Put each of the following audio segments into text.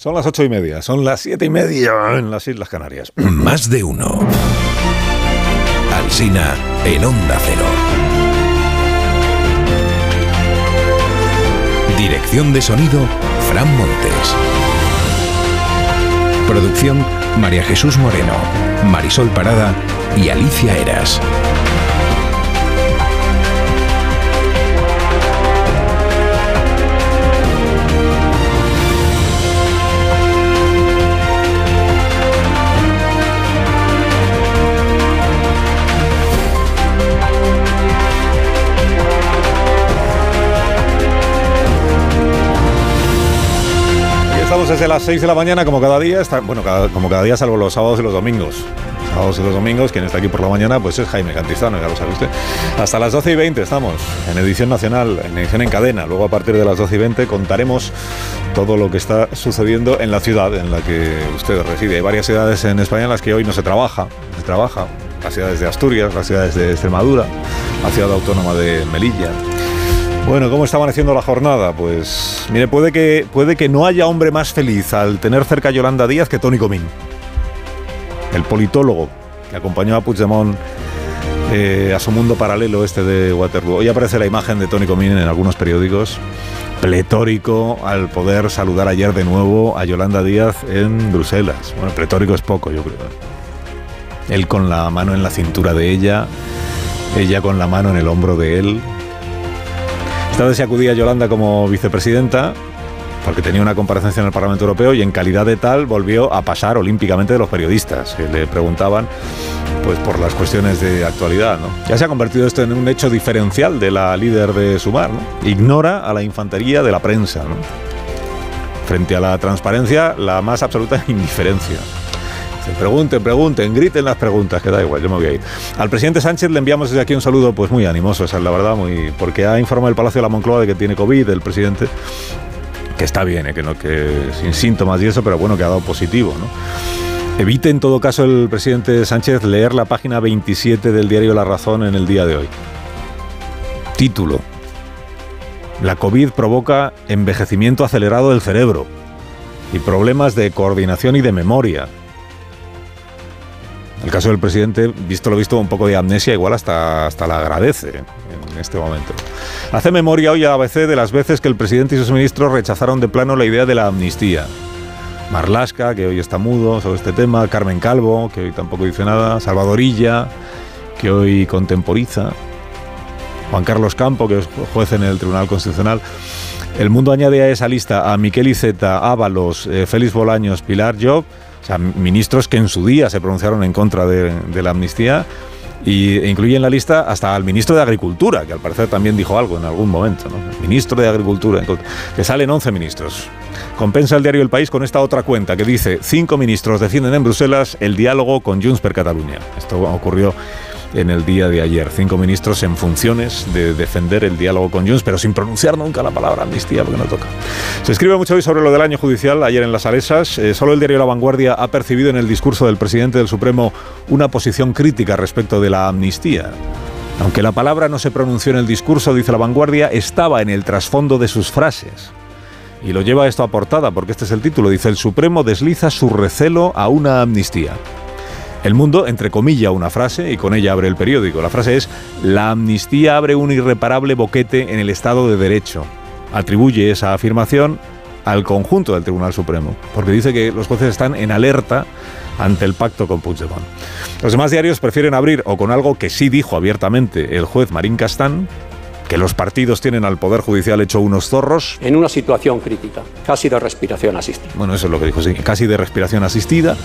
Son las ocho y media, son las siete y media en las Islas Canarias. Más de uno. Alsina en Onda Cero. Dirección de sonido, Fran Montes. Producción, María Jesús Moreno, Marisol Parada y Alicia Eras. Desde las 6 de la mañana, como cada día, está, bueno, cada- como cada día, salvo los sábados y los domingos. Sábados y los domingos, quien está aquí por la mañana, pues es Jaime Cantizano, ya lo sabe usted. Hasta las 12 y 20 estamos, en edición nacional, en edición en cadena. Luego, a partir de las 12 y 20, contaremos todo lo que está sucediendo en la ciudad en la que usted reside. Hay varias ciudades en España en las que hoy no se trabaja, se trabaja. Las ciudades de Asturias, las ciudades de Extremadura, la ciudad autónoma de Melilla. Bueno, ¿cómo está amaneciendo la jornada? Pues mire, puede que, puede que no haya hombre más feliz al tener cerca a Yolanda Díaz que Tony Comín, el politólogo que acompañó a Puigdemont eh, a su mundo paralelo este de Waterloo. Hoy aparece la imagen de Tony Comín en algunos periódicos, pletórico al poder saludar ayer de nuevo a Yolanda Díaz en Bruselas. Bueno, pletórico es poco, yo creo. Él con la mano en la cintura de ella, ella con la mano en el hombro de él, vez se acudía a Yolanda como vicepresidenta porque tenía una comparecencia en el Parlamento Europeo y en calidad de tal volvió a pasar olímpicamente de los periodistas que le preguntaban pues por las cuestiones de actualidad. ¿no? Ya se ha convertido esto en un hecho diferencial de la líder de Sumar. ¿no? Ignora a la infantería de la prensa. ¿no? Frente a la transparencia, la más absoluta indiferencia. Pregunten, pregunten, griten las preguntas, que da igual, yo me voy a ir. Al presidente Sánchez le enviamos desde aquí un saludo pues muy animoso, esa es la verdad, muy porque ha informado el Palacio de la Moncloa de que tiene COVID el presidente, que está bien, eh, que sin síntomas y eso, pero bueno, que ha dado positivo. Evite en todo caso el presidente Sánchez leer la página 27 del diario La Razón en el día de hoy. Título. La COVID provoca envejecimiento acelerado del cerebro y problemas de coordinación y de memoria. El caso del presidente, visto lo visto, un poco de amnesia, igual hasta, hasta la agradece en este momento. Hace memoria hoy a ABC de las veces que el presidente y sus ministros rechazaron de plano la idea de la amnistía. Marlasca, que hoy está mudo sobre este tema, Carmen Calvo, que hoy tampoco dice nada, Salvadorilla, que hoy contemporiza, Juan Carlos Campo, que es juez en el Tribunal Constitucional. El mundo añade a esa lista a Miquel Iceta, Ábalos, eh, Félix Bolaños, Pilar Job, ministros que en su día se pronunciaron en contra de, la amnistía y e incluye en la lista hasta al ministro de Agricultura, que al parecer también dijo algo en algún momento, ¿no? Ministro de Agricultura, que salen 11 ministros. Compensa el diario El País con esta otra cuenta que dice, cinco ministros defienden en Bruselas el diálogo con Junts per Catalunya. Esto ocurrió en el día de ayer. Cinco ministros en funciones de defender el diálogo con Junts, pero sin pronunciar nunca la palabra amnistía, porque no toca. Se escribe mucho hoy sobre lo del año judicial, ayer en las Alesas. Eh, solo el diario La Vanguardia ha percibido en el discurso del presidente del Supremo una posición crítica respecto de la amnistía. Aunque la palabra no se pronunció en el discurso, dice La Vanguardia, estaba en el trasfondo de sus frases. Y lo lleva esto a portada, porque este es el título. Dice, el Supremo desliza su recelo a una amnistía. El mundo, entre comillas, una frase y con ella abre el periódico. La frase es, la amnistía abre un irreparable boquete en el Estado de Derecho. Atribuye esa afirmación al conjunto del Tribunal Supremo, porque dice que los jueces están en alerta ante el pacto con Puigdemont. Los demás diarios prefieren abrir o con algo que sí dijo abiertamente el juez Marín Castán, que los partidos tienen al Poder Judicial hecho unos zorros, en una situación crítica, casi de respiración asistida. bueno, eso es lo que dijo, sí, casi de respiración asistida.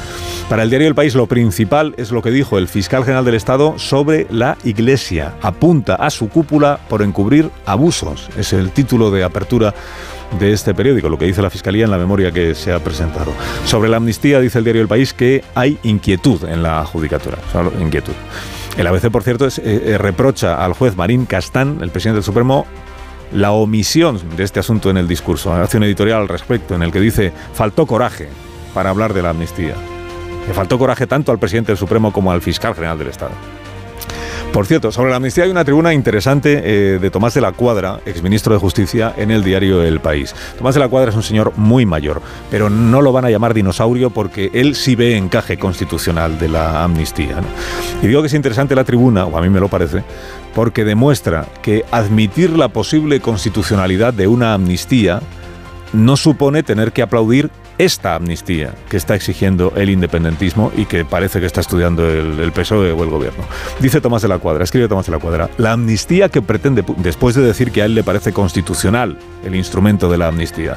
Para el diario El País, lo principal es lo que dijo el fiscal general del Estado sobre la Iglesia. Apunta a su cúpula por encubrir abusos. Es el título de apertura de este periódico, lo que dice la Fiscalía en la memoria que se ha presentado. Sobre la amnistía, dice el diario El País que hay inquietud en la judicatura. O sea, inquietud. El ABC, por cierto, eh, eh, reprocha al juez Marín Castán, el presidente del Supremo, la omisión de este asunto en el discurso. Hace un editorial al respecto en el que dice, faltó coraje para hablar de la amnistía. Le faltó coraje tanto al presidente del Supremo como al fiscal general del Estado. Por cierto, sobre la amnistía hay una tribuna interesante eh, de Tomás de la Cuadra, exministro de Justicia, en el diario El País. Tomás de la Cuadra es un señor muy mayor, pero no lo van a llamar dinosaurio porque él sí ve encaje constitucional de la amnistía. Y digo que es interesante la tribuna, o a mí me lo parece, porque demuestra que admitir la posible constitucionalidad de una amnistía no supone tener que aplaudir esta amnistía que está exigiendo el independentismo y que parece que está estudiando el, PSOE o el gobierno. Dice Tomás de la Cuadra, escribe Tomás de la Cuadra, la amnistía que pretende, después de decir que a él le parece constitucional el instrumento de la amnistía,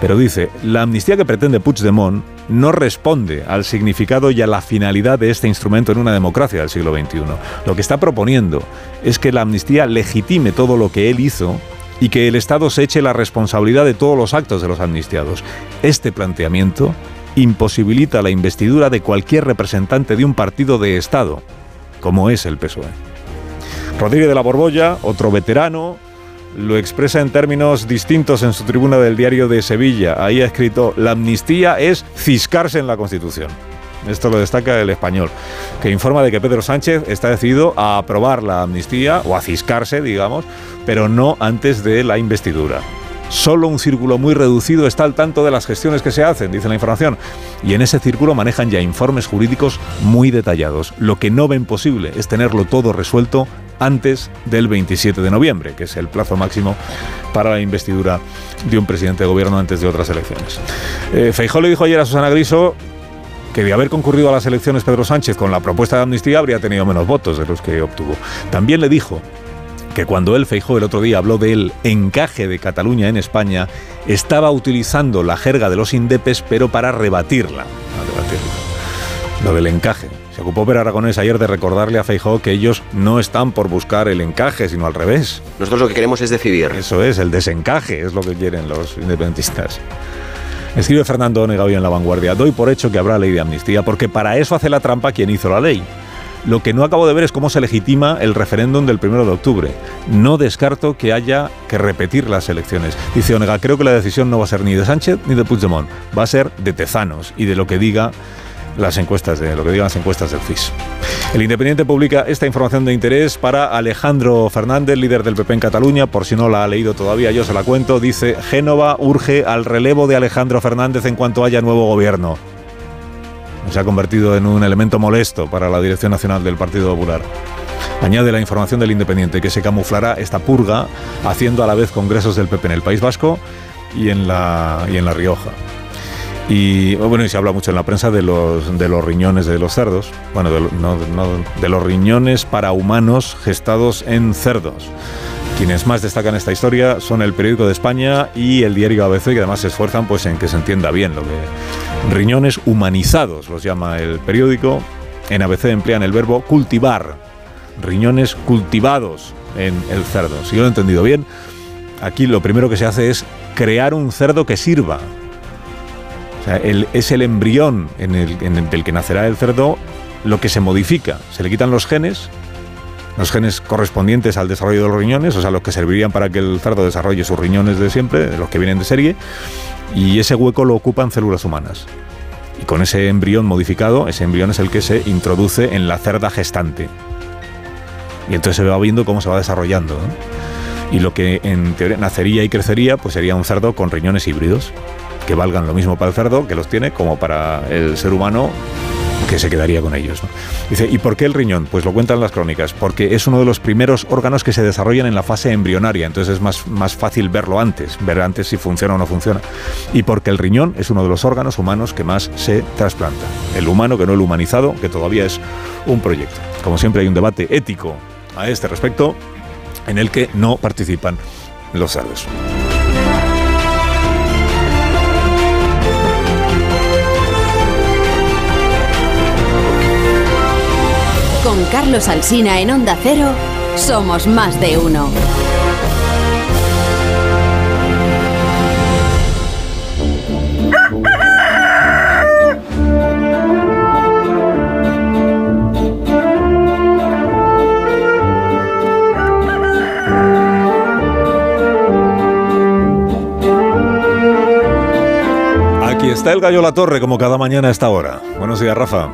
pero dice, la amnistía que pretende Puigdemont no responde al significado y a la finalidad de este instrumento en una democracia del siglo XXI. Lo que está proponiendo es que la amnistía legitime todo lo que él hizo y que el Estado se eche la responsabilidad de todos los actos de los amnistiados. Este planteamiento imposibilita la investidura de cualquier representante de un partido de Estado, como es el PSOE. Rodríguez de la Borbolla, otro veterano, lo expresa en términos distintos en su tribuna del diario de Sevilla. Ahí ha escrito, la amnistía es ciscarse en la Constitución. Esto lo destaca el español, que informa de que Pedro Sánchez está decidido a aprobar la amnistía o a ciscarse, digamos, pero no antes de la investidura. Solo un círculo muy reducido está al tanto de las gestiones que se hacen, dice la información, y en ese círculo manejan ya informes jurídicos muy detallados. Lo que no ven posible es tenerlo todo resuelto antes del 27 de noviembre, que es el plazo máximo para la investidura de un presidente de gobierno antes de otras elecciones. Eh, le dijo ayer a Susana Griso que de haber concurrido a las elecciones Pedro Sánchez con la propuesta de amnistía habría tenido menos votos de los que obtuvo. También le dijo que cuando él, Feijó, el otro día habló del encaje de Cataluña en España, estaba utilizando la jerga de los indepes, pero para rebatirla. Lo del encaje. Se ocupó Per Aragonés ayer de recordarle a Feijó que ellos no están por buscar el encaje, sino al revés. Nosotros lo que queremos es decidir. Eso es, el desencaje es lo que quieren los independentistas. Escribe Fernando Onega hoy en La Vanguardia. Doy por hecho que habrá ley de amnistía, porque para eso hace la trampa quien hizo la ley. Lo que no acabo de ver es cómo se legitima el referéndum del 1 de octubre. No descarto que haya que repetir las elecciones. Dice Onega, creo que la decisión no va a ser ni de Sánchez ni de Puigdemont, va a ser de Tezanos y de lo que diga las encuestas de lo que digan las encuestas del FIS. El Independiente publica esta información de interés para Alejandro Fernández, líder del PP en Cataluña, por si no la ha leído todavía, yo se la cuento, dice Génova urge al relevo de Alejandro Fernández en cuanto haya nuevo gobierno. Se ha convertido en un elemento molesto para la Dirección Nacional del Partido Popular. Añade la información del Independiente que se camuflará esta purga haciendo a la vez congresos del PP en el País Vasco y en La, y en la Rioja. Y bueno, y se habla mucho en la prensa de los, de los riñones de los cerdos, bueno, de, los riñones para humanos gestados en cerdos. Quienes más destacan esta historia son el periódico de España y el diario ABC, que además se esfuerzan pues en que se entienda bien lo que riñones humanizados los llama el periódico. En ABC emplean el verbo cultivar, riñones cultivados en el cerdo. Si yo lo he entendido bien, aquí lo primero que se hace es crear un cerdo que sirva es el embrión del que nacerá el cerdo lo que se modifica. Se le quitan los genes, los genes correspondientes al desarrollo de los riñones, o sea, los que servirían para que el cerdo desarrolle sus riñones de siempre, los que vienen de serie, y ese hueco lo ocupan células humanas. Y con ese embrión modificado, ese embrión es el que se introduce en la cerda gestante. Y entonces se va viendo cómo se va desarrollando. Y lo que en teoría nacería y crecería, pues sería un cerdo con riñones híbridos que valgan lo mismo para el cerdo, que los tiene, como para el ser humano que se quedaría con ellos. Dice, ¿y por qué el riñón? Pues lo cuentan las crónicas, porque es uno de los primeros órganos que se desarrollan en la fase embrionaria, entonces es más, más fácil verlo antes, ver antes si funciona o no funciona. Y porque el riñón es uno de los órganos humanos que más se trasplanta. El humano, que no el humanizado, que todavía es un proyecto. Como siempre hay un debate ético a este respecto, en el que no participan los cerdos. Carlos Alsina en Onda Cero, somos más de uno. Aquí está el gallo La Torre, como cada mañana a esta hora. Buenos días, Rafa.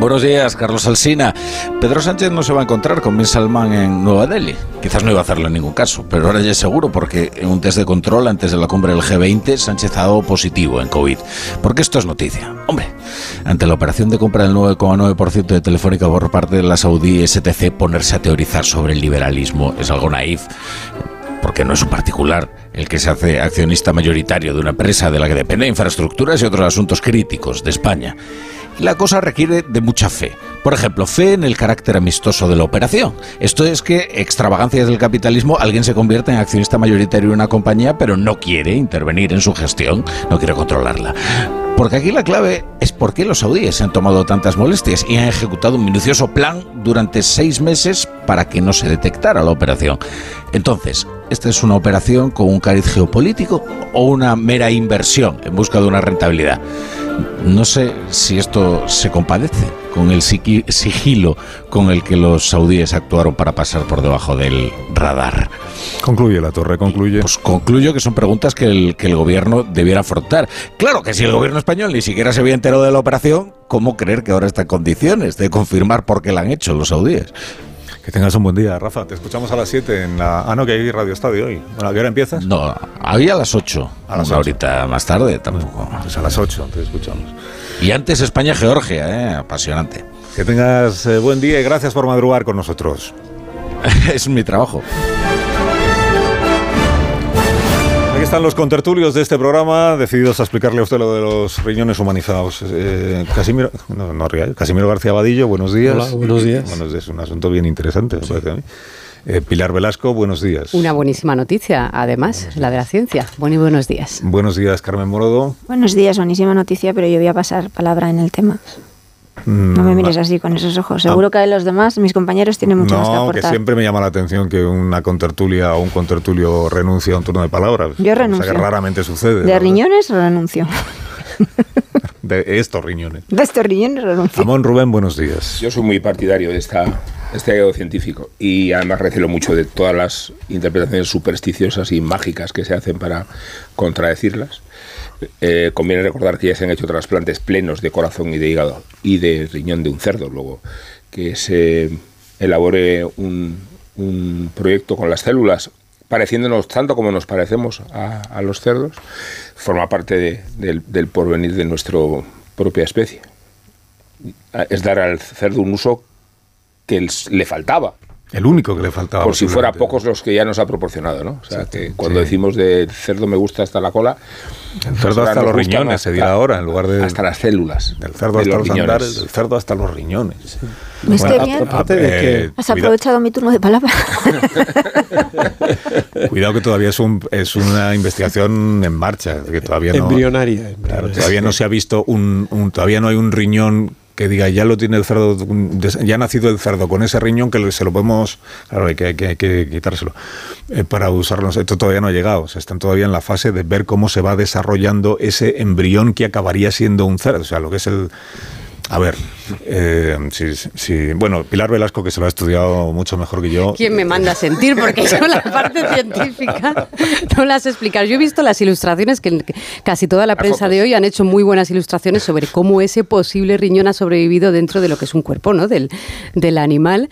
Buenos días, Carlos Alsina. Pedro Sánchez no se va a encontrar con Bin Salman en Nueva Delhi. Quizás no iba a hacerlo en ningún caso, pero ahora ya es seguro porque en un test de control antes de la cumbre del G20 Sánchez ha dado positivo en COVID. Porque esto es noticia. Hombre, ante la operación de compra del 9,9% de Telefónica por parte de la Saudí STC, ponerse a teorizar sobre el liberalismo es algo naif porque no es un particular el que se hace accionista mayoritario de una empresa de la que depende infraestructuras y otros asuntos críticos de España. La cosa requiere de mucha fe. Por ejemplo, fe en el carácter amistoso de la operación. Esto es que, extravagancias del capitalismo, alguien se convierte en accionista mayoritario de una compañía, pero no quiere intervenir en su gestión, no quiere controlarla. Porque aquí la clave es por qué los saudíes han tomado tantas molestias y han ejecutado un minucioso plan durante seis meses para que no se detectara la operación. Entonces, ¿esta es una operación con un cariz geopolítico o una mera inversión en busca de una rentabilidad? No sé si esto se compadece con el sigilo con el que los saudíes actuaron para pasar por debajo del radar. Concluye la torre, concluye. Pues concluyo que son preguntas que el, que el gobierno debiera afrontar. Claro que si el gobierno español ni siquiera se había enterado de la operación, ¿cómo creer que ahora está en condiciones de confirmar por qué la han hecho los saudíes? Que tengas un buen día, Rafa. Te escuchamos a las 7 en la... Ah, no, que hay Radio Estadio hoy. Bueno, ¿a qué hora empiezas? No, había a las 8. A las 8. Ahorita más tarde tampoco. Pues a las 8 te escuchamos. Y antes España-Georgia, ¿eh? apasionante. Que tengas eh, buen día y gracias por madrugar con nosotros. es mi trabajo. Están los contertulios de este programa, decididos a explicarle a usted lo de los riñones humanizados. Eh, Casimiro, no, no, Casimiro García Badillo, buenos días. Hola, buenos días. Bueno, es un asunto bien interesante, me parece a mí. Eh, Pilar Velasco, buenos días. Una buenísima noticia, además, la de la ciencia. Buen y buenos días. Buenos días, Carmen Morodo. Buenos días, buenísima noticia, pero yo voy a pasar palabra en el tema. No me mires así con esos ojos. Seguro que los demás, mis compañeros, tienen mucho más que aportar. que siempre me llama la atención que una contertulia o un contertulio renuncie a un turno de palabras. Yo renuncio. O sea, que raramente sucede. ¿De riñones renuncio? de estos riñones. De estos riñones renuncio. Amón Rubén, buenos días. Yo soy muy partidario de esta este hallazgo científico y además recelo mucho de todas las interpretaciones supersticiosas y mágicas que se hacen para contradecirlas. Eh, conviene recordar que ya se han hecho trasplantes plenos de corazón y de hígado y de riñón de un cerdo. Luego, que se elabore un, proyecto con las células pareciéndonos tanto como nos parecemos a, los cerdos, forma parte del, porvenir de nuestra propia especie. Es dar al cerdo un uso que le faltaba. El único que le faltaba. Por si fuera pocos los que ya nos ha proporcionado, ¿no? O sea, que cuando decimos de cerdo me gusta hasta la cola. El cerdo hasta los riñones, se dirá ahora, en lugar de. Hasta las células. Del cerdo hasta los, andares, del cerdo hasta los riñones. ¿Me estoy bien? Eh, ¿Has aprovechado mi turno de palabra? cuidado que todavía es, un, es una investigación en marcha. Que todavía no, embrionaria. Claro, todavía no se ha visto un, un. Todavía no hay un riñón que diga ya lo tiene el cerdo, ya ha nacido el cerdo con ese riñón que se lo podemos, claro, hay que, que, quitárselo eh, para usarlo. Esto todavía no ha llegado, o están todavía en la fase de ver cómo se va desarrollando ese embrión que acabaría siendo un cerdo, o sea, lo que es el, a ver, eh, sí, bueno, Pilar Velasco, que se lo ha estudiado mucho mejor que yo. ¿Quién me manda a sentir? Porque yo la parte científica no las explicar. Yo he visto las ilustraciones que casi toda la prensa de hoy han hecho muy buenas ilustraciones sobre cómo ese posible riñón ha sobrevivido dentro de lo que es un cuerpo ¿no? del, del animal.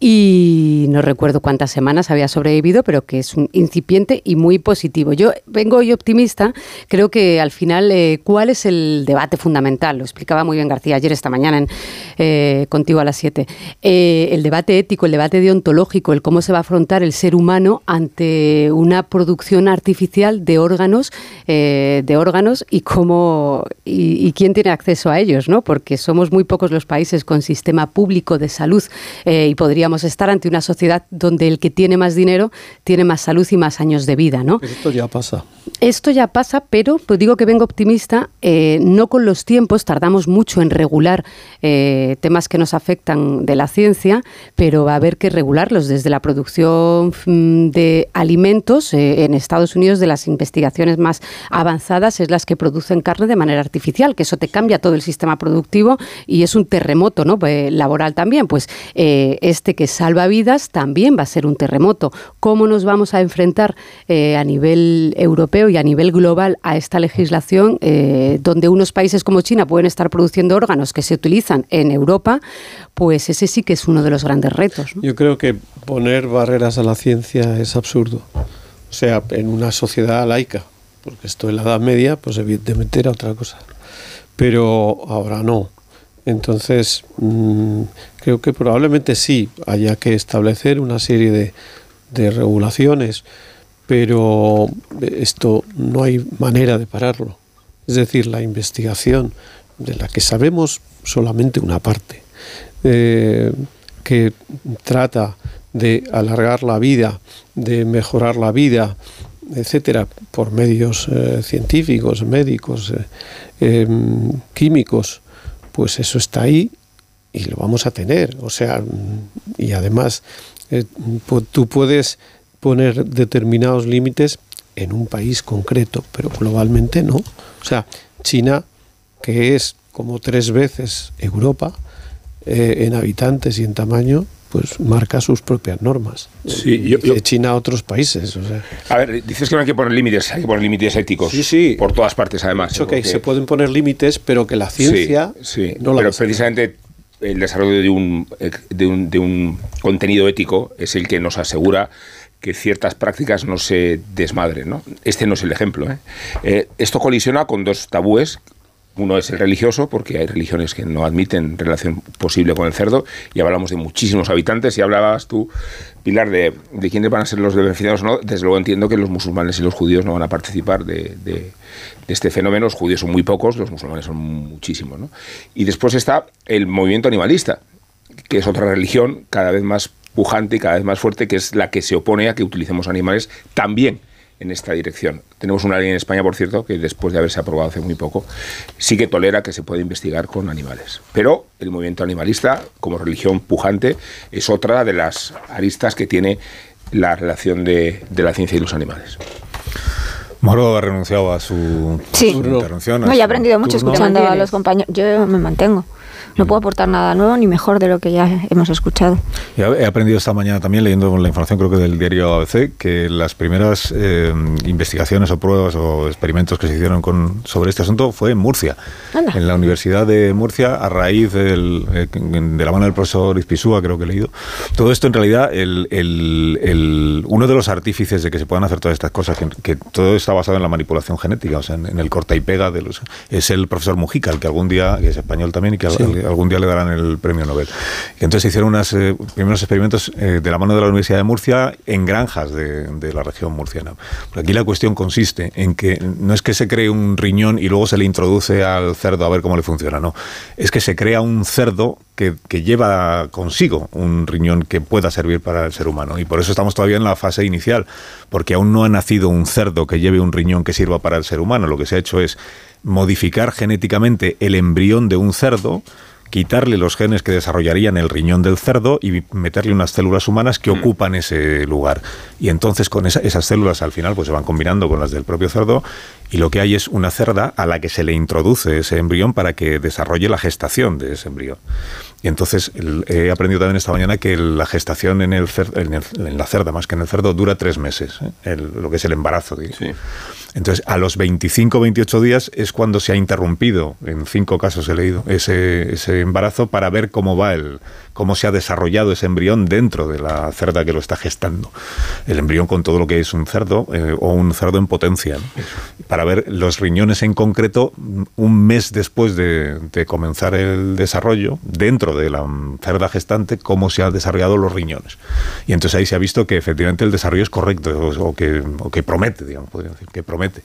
Y no recuerdo cuántas semanas había sobrevivido, pero que es un incipiente y muy positivo. Yo vengo hoy optimista. Creo que al final, eh, ¿cuál es el debate fundamental? Lo explicaba muy bien García ayer esta mañana en, eh, contigo a las 7. Eh, el debate ético, el debate deontológico, el cómo se va a afrontar el ser humano ante una producción artificial de órganos, eh, de órganos y cómo y, quién tiene acceso a ellos, ¿no? Porque somos muy pocos los países con sistema público de salud y podríamos estar ante una sociedad donde el que tiene más dinero tiene más salud y más años de vida, ¿no? esto ya pasa. Esto ya pasa, pero pues digo que vengo optimista, no con los tiempos, tardamos mucho en regular eh, temas que nos afectan de la ciencia, pero va a haber que regularlos desde la producción mm, de alimentos eh, en Estados Unidos de las investigaciones más avanzadas es las que producen carne de manera artificial, que eso te cambia todo el sistema productivo y es un terremoto ¿no? Eh, laboral también. Pues este que salva vidas también va a ser un terremoto. ¿Cómo nos vamos a enfrentar a nivel europeo y a nivel global a esta legislación donde unos países como China pueden estar produciendo órganos que se utilizan en Europa, pues ese sí que es uno de los grandes retos. Yo creo que poner barreras a la ciencia es absurdo. O sea, en una sociedad laica, porque esto en la Edad Media, pues evidentemente era otra cosa. Pero ahora no. Entonces, mm, creo que probablemente sí haya que establecer una serie de regulaciones, pero esto no hay manera de pararlo. Es decir, la investigación de la que sabemos solamente una parte, eh, que trata de alargar la vida, de mejorar la vida, etcétera, por medios eh, científicos, médicos, eh, em, químicos, pues eso está ahí y lo vamos a tener. O sea, y además tú puedes poner determinados límites en un país concreto, pero globalmente no. O sea, China, que es como tres veces Europa eh, en habitantes y en tamaño, pues marca sus propias normas. Sí, yo, de China a otros países. A ver, dices que no hay que poner límites, hay que poner límites éticos. Sí, sí. Por todas partes, además. ¿eh? se pueden poner límites, pero que la ciencia sí, sí. no Pero precisamente el desarrollo de un, de, un, de un contenido ético es el que nos asegura que ciertas prácticas no se desmadren. ¿no? Este no es el ejemplo. ¿eh? Eh, esto colisiona con dos tabúes. Uno es el religioso, porque hay religiones que no admiten relación posible con el cerdo, y hablamos de muchísimos habitantes, y hablabas tú, Pilar, de, de quiénes van a ser los beneficiados o no. Desde luego entiendo que los musulmanes y los judíos no van a participar de, de, este fenómeno. Los judíos son muy pocos, los musulmanes son muchísimos. ¿no? Y después está el movimiento animalista, que es otra religión cada vez más pujante y cada vez más fuerte, que es la que se opone a que utilicemos animales también en esta dirección. Tenemos una ley en España, por cierto, que después de haberse aprobado hace muy poco, sí que tolera que se pueda investigar con animales. Pero el movimiento animalista, como religión pujante, es otra de las aristas que tiene la relación de, la ciencia y los animales. Moro ha renunciado a su, intervención. No, he aprendido mucho escuchando a los compañeros. Yo me mantengo no puedo aportar nada nuevo ni mejor de lo que ya hemos escuchado. he aprendido esta mañana también, leyendo la información creo que del diario ABC, que las primeras eh, investigaciones o pruebas o experimentos que se hicieron con, sobre este asunto fue en Murcia, en la Universidad de Murcia, a raíz del, eh, de la mano del profesor Izpisúa, creo que he leído. Todo esto en realidad, el, el, uno de los artífices de que se puedan hacer todas estas cosas, que, todo está basado en la manipulación genética, o sea, en, el corta y pega de los, es el profesor Mujica, el que algún día, que es español también, y que algún día le darán el premio Nobel. Y entonces hicieron unos eh, primeros experimentos eh, de la mano de la Universidad de Murcia en granjas de, la región murciana. aquí la cuestión consiste en que no es que se cree un riñón y luego se le introduce al cerdo a ver cómo le funciona, no. Es que se crea un cerdo que, lleva consigo un riñón que pueda servir para el ser humano. Y por eso estamos todavía en la fase inicial, porque aún no ha nacido un cerdo que lleve un riñón que sirva para el ser humano. Lo que se ha hecho es modificar genéticamente el embrión de un cerdo quitarle los genes que desarrollarían el riñón del cerdo y meterle unas células humanas que mm. ocupan ese lugar. Y entonces con esas células al final pues se van combinando con las del propio cerdo y lo que hay es una cerda a la que se le introduce ese embrión para que desarrolle la gestación de ese embrión. Y entonces he aprendido también esta mañana que la gestación en, el, en, la cerda, más que en el cerdo, dura tres meses, ¿eh? lo que es el embarazo. Sí. Entonces, a los 25 28 días es cuando se ha interrumpido, en cinco casos he leído, ese, ese embarazo para ver cómo va el, cómo se ha desarrollado ese embrión dentro de la cerda que lo está gestando. El embrión con todo lo que es un cerdo eh, o un cerdo en potencia. Para ver los riñones en concreto un mes después de, comenzar el desarrollo, dentro de la cerda gestante, cómo se han desarrollado los riñones. Y entonces ahí se ha visto que efectivamente el desarrollo es correcto o, que, o que promete, digamos, podría decir, que promete promete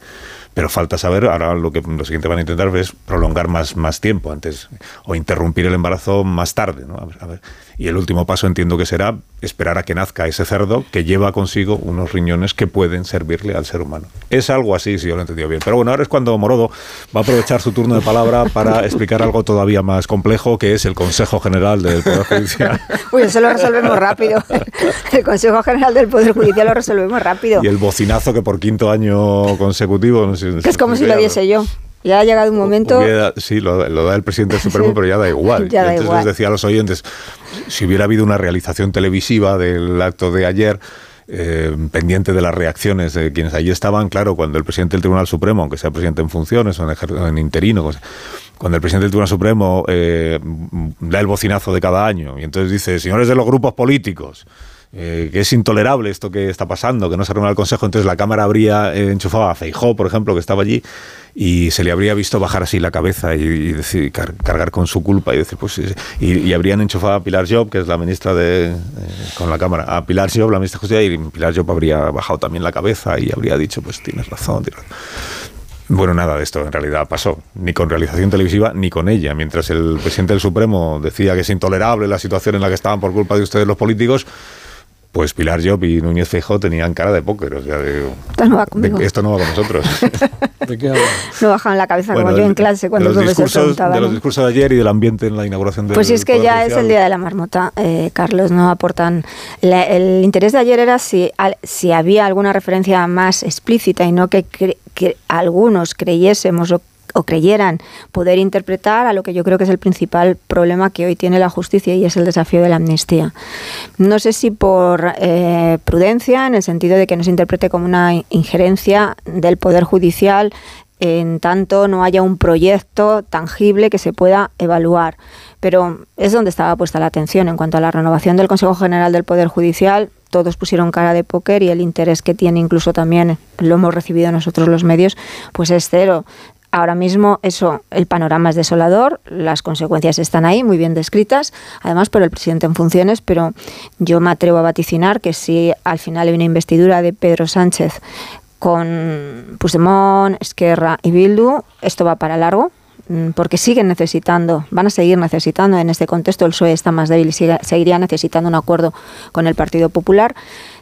pero falta saber, ahora lo que lo siguiente van a intentar es prolongar más, más tiempo antes o interrumpir el embarazo más tarde. ¿no? a ver. Y el último paso entiendo que será esperar a que nazca ese cerdo que lleva consigo unos riñones que pueden servirle al ser humano. Es algo así, si yo lo he entendido bien. Pero bueno, ahora es cuando Morodo va a aprovechar su turno de palabra para explicar algo todavía más complejo, que es el Consejo General del Poder Judicial. Uy, eso lo resolvemos rápido. El Consejo General del Poder Judicial lo resolvemos rápido. Y el bocinazo que por quinto año consecutivo... No sé, es como si lo diese yo. Ya ha llegado un momento. sí, lo, da el presidente del Supremo, pero ya da igual. ya da entonces les decía a los oyentes: si hubiera habido una realización televisiva del acto de ayer, eh, pendiente de las reacciones de quienes allí estaban. Claro, cuando el presidente del Tribunal Supremo, aunque sea presidente en funciones o en, interino, cuando el presidente del Tribunal Supremo eh, da el bocinazo de cada año y entonces dice, señores de los grupos políticos, eh, que es intolerable esto que está pasando, que no se reúne el Consejo, entonces la Cámara habría enchufado a Feijó, por ejemplo, que estaba allí, y se le habría visto bajar así la cabeza y, decir, cargar con su culpa y decir, pues y, habrían enchufado a Pilar Job, que es la ministra de eh, con la Cámara, a Pilar Job, la ministra de Justicia, y Pilar Job habría bajado también la cabeza y habría dicho, pues tienes razón. Bueno, nada de esto en realidad pasó, ni con realización televisiva ni con ella. Mientras el presidente del Supremo decía que es intolerable la situación en la que estaban por culpa de ustedes los políticos, pues Pilar Job y Núñez Feijóo tenían cara de póker. O sea, esto, no va conmigo. esto no va con nosotros. no bajaban la cabeza como yo en clase cuando de los, discursos, de los discursos de ayer y del ambiente en la inauguración de Pues es que ya es el día de la marmota, eh, Carlos, no aportan... el interés de ayer era si, si había alguna referencia más explícita y no que, que algunos creyésemos o o creyeran poder interpretar a lo que yo creo que es el principal problema que hoy tiene la justicia y es el desafío de la amnistía. No sé si por eh, prudencia, en el sentido de que no se interprete como una injerencia del Poder Judicial en tanto no haya un proyecto tangible que se pueda evaluar. Pero es donde estaba puesta la atención. En cuanto a la renovación del Consejo General del Poder Judicial, todos pusieron cara de póker y el interés que tiene incluso también lo hemos recibido nosotros los medios, pues es cero. Ahora mismo eso, el panorama es desolador, las consecuencias están ahí, muy bien descritas, además por el presidente en funciones, pero yo me atrevo a vaticinar que si al final hay una investidura de Pedro Sánchez con Puigdemont, Esquerra y Bildu, esto va para largo, mm, porque siguen necesitando, van a seguir necesitando, en este contexto el PSOE está más débil y seguiría necesitando un acuerdo con el Partido Popular.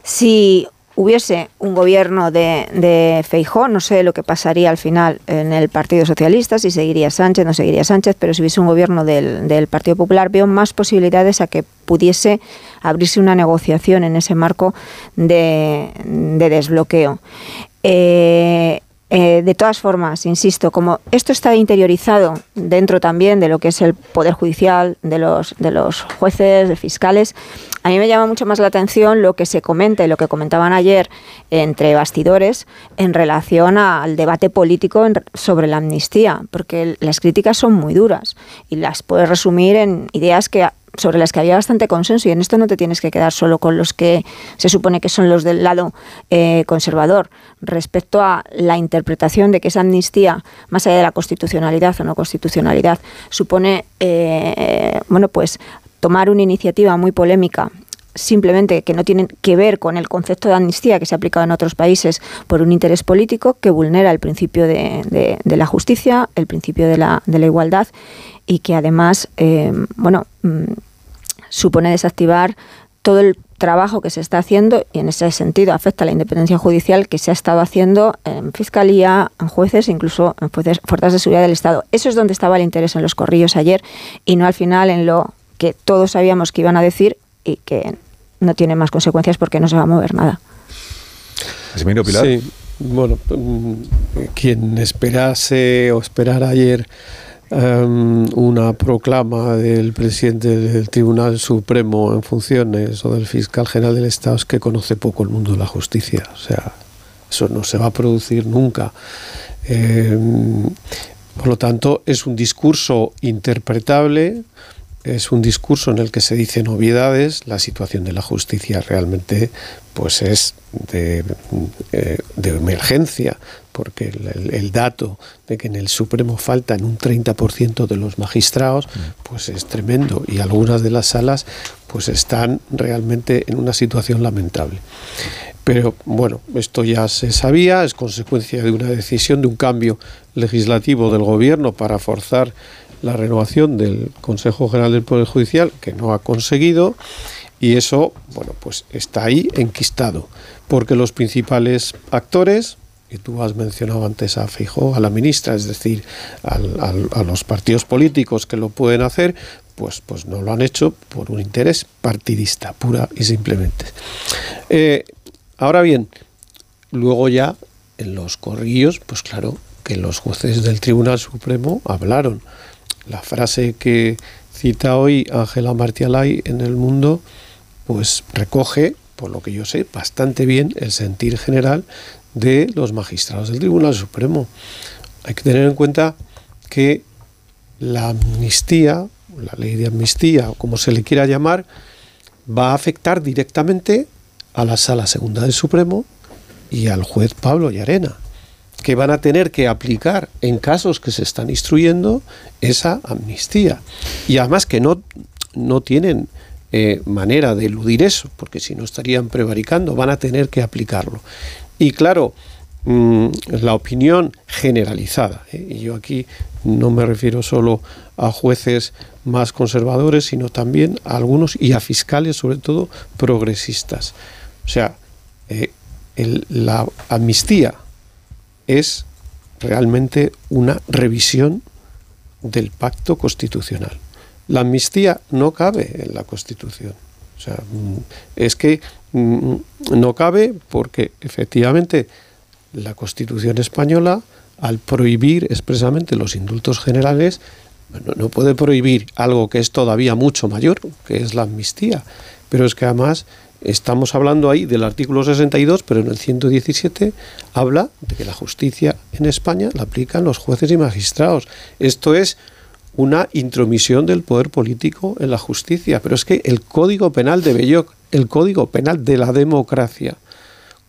Si hubiese un gobierno de, de Feijó, no sé lo que pasaría al final en el Partido Socialista, si seguiría Sánchez, no seguiría Sánchez, pero si hubiese un gobierno del, Partido Popular, veo más posibilidades a que pudiese abrirse una negociación en ese marco de, desbloqueo. Eh, eh, de todas formas, insisto, como esto está interiorizado dentro también de lo que es el Poder Judicial, de los, de los jueces, de fiscales, a mí me llama mucho más la atención lo que se comenta y lo que comentaban ayer entre bastidores en relación al debate político sobre la amnistía, porque las críticas son muy duras y las puedes resumir en ideas que sobre las que había bastante consenso y en esto no te tienes que quedar solo con los que se supone que son los del lado eh, conservador. Respecto a la interpretación de que esa amnistía más allá de la constitucionalidad o no constitucionalidad supone eh, bueno pues tomar una iniciativa muy polémica simplemente que no tienen que ver con el concepto de amnistía que se ha aplicado en otros países por un interés político que vulnera el principio de, la justicia, el principio de la, de la igualdad y que además, eh, bueno, mm, supone desactivar todo el trabajo que se está haciendo y en ese sentido afecta a la independencia judicial que se ha estado haciendo en fiscalía, en jueces, incluso en fuerzas de seguridad del Estado. Eso es donde estaba el interés en los corrillos ayer y no al final en lo que todos sabíamos que iban a decir y que no tiene más consecuencias porque no se va a mover nada. Pilar. Sí, bueno, mm, quien esperase o esperara ayer em, una proclama del presidente del Tribunal Supremo en funciones o del fiscal general del Estado es que conoce poco el mundo de la justicia. O sea, eso no se va a producir nunca. Em, por lo tanto, es un discurso interpretable es un discurso en el que se dicen obviedades, la situación de la justicia realmente pues es de, eh, emergencia, porque el, dato de que en el Supremo faltan un 30% de los magistrados, pues es tremendo y algunas de las salas pues están realmente en una situación lamentable. Pero bueno, esto ya se sabía, es consecuencia de una decisión, de un cambio legislativo del gobierno para forzar la renovación del Consejo General del Poder Judicial, que no ha conseguido, y eso, bueno, pues está ahí enquistado, porque los principales actores, y tú has mencionado antes a Feijóo, a la ministra, es decir, a los partidos políticos que lo pueden hacer, pues, pues no lo han hecho por un interés partidista, pura y simplemente. Eh, ahora bien, luego ya en los corrillos, pues claro, que los jueces del Tribunal Supremo hablaron la frase que cita hoy Ángela Martialay en El Mundo, pues recoge por lo que yo sé, bastante bien el sentir general de los magistrados del Tribunal Supremo. Hay que tener en cuenta que la amnistía, la ley de amnistía, o como se le quiera llamar, va a afectar directamente a la Sala Segunda del Supremo y al juez Pablo Llarena, que van a tener que aplicar en casos que se están instruyendo esa amnistía. Y además que no, no tienen eh, manera de eludir eso, porque si no estarían prevaricando, van a tener que aplicarlo. Y claro, mm, la opinión generalizada, ¿eh? y yo aquí no me refiero solo a jueces más conservadores, sino también a algunos y a fiscales, sobre todo progresistas. O sea, eh, la amnistía es realmente una revisión del pacto constitucional. La amnistía no cabe en la Constitución. O sea, mm, es que mm, no cabe porque efectivamente la Constitución española, al prohibir expresamente los indultos generales, no puede prohibir algo que es todavía mucho mayor, que es la amnistía. Pero es que además Estamos hablando ahí del artículo 62, pero en el 117 habla de que la justicia en España la aplican los jueces y magistrados. Esto es una intromisión del poder político en la justicia. Pero es que el Código Penal de Belloc, el Código Penal de la democracia,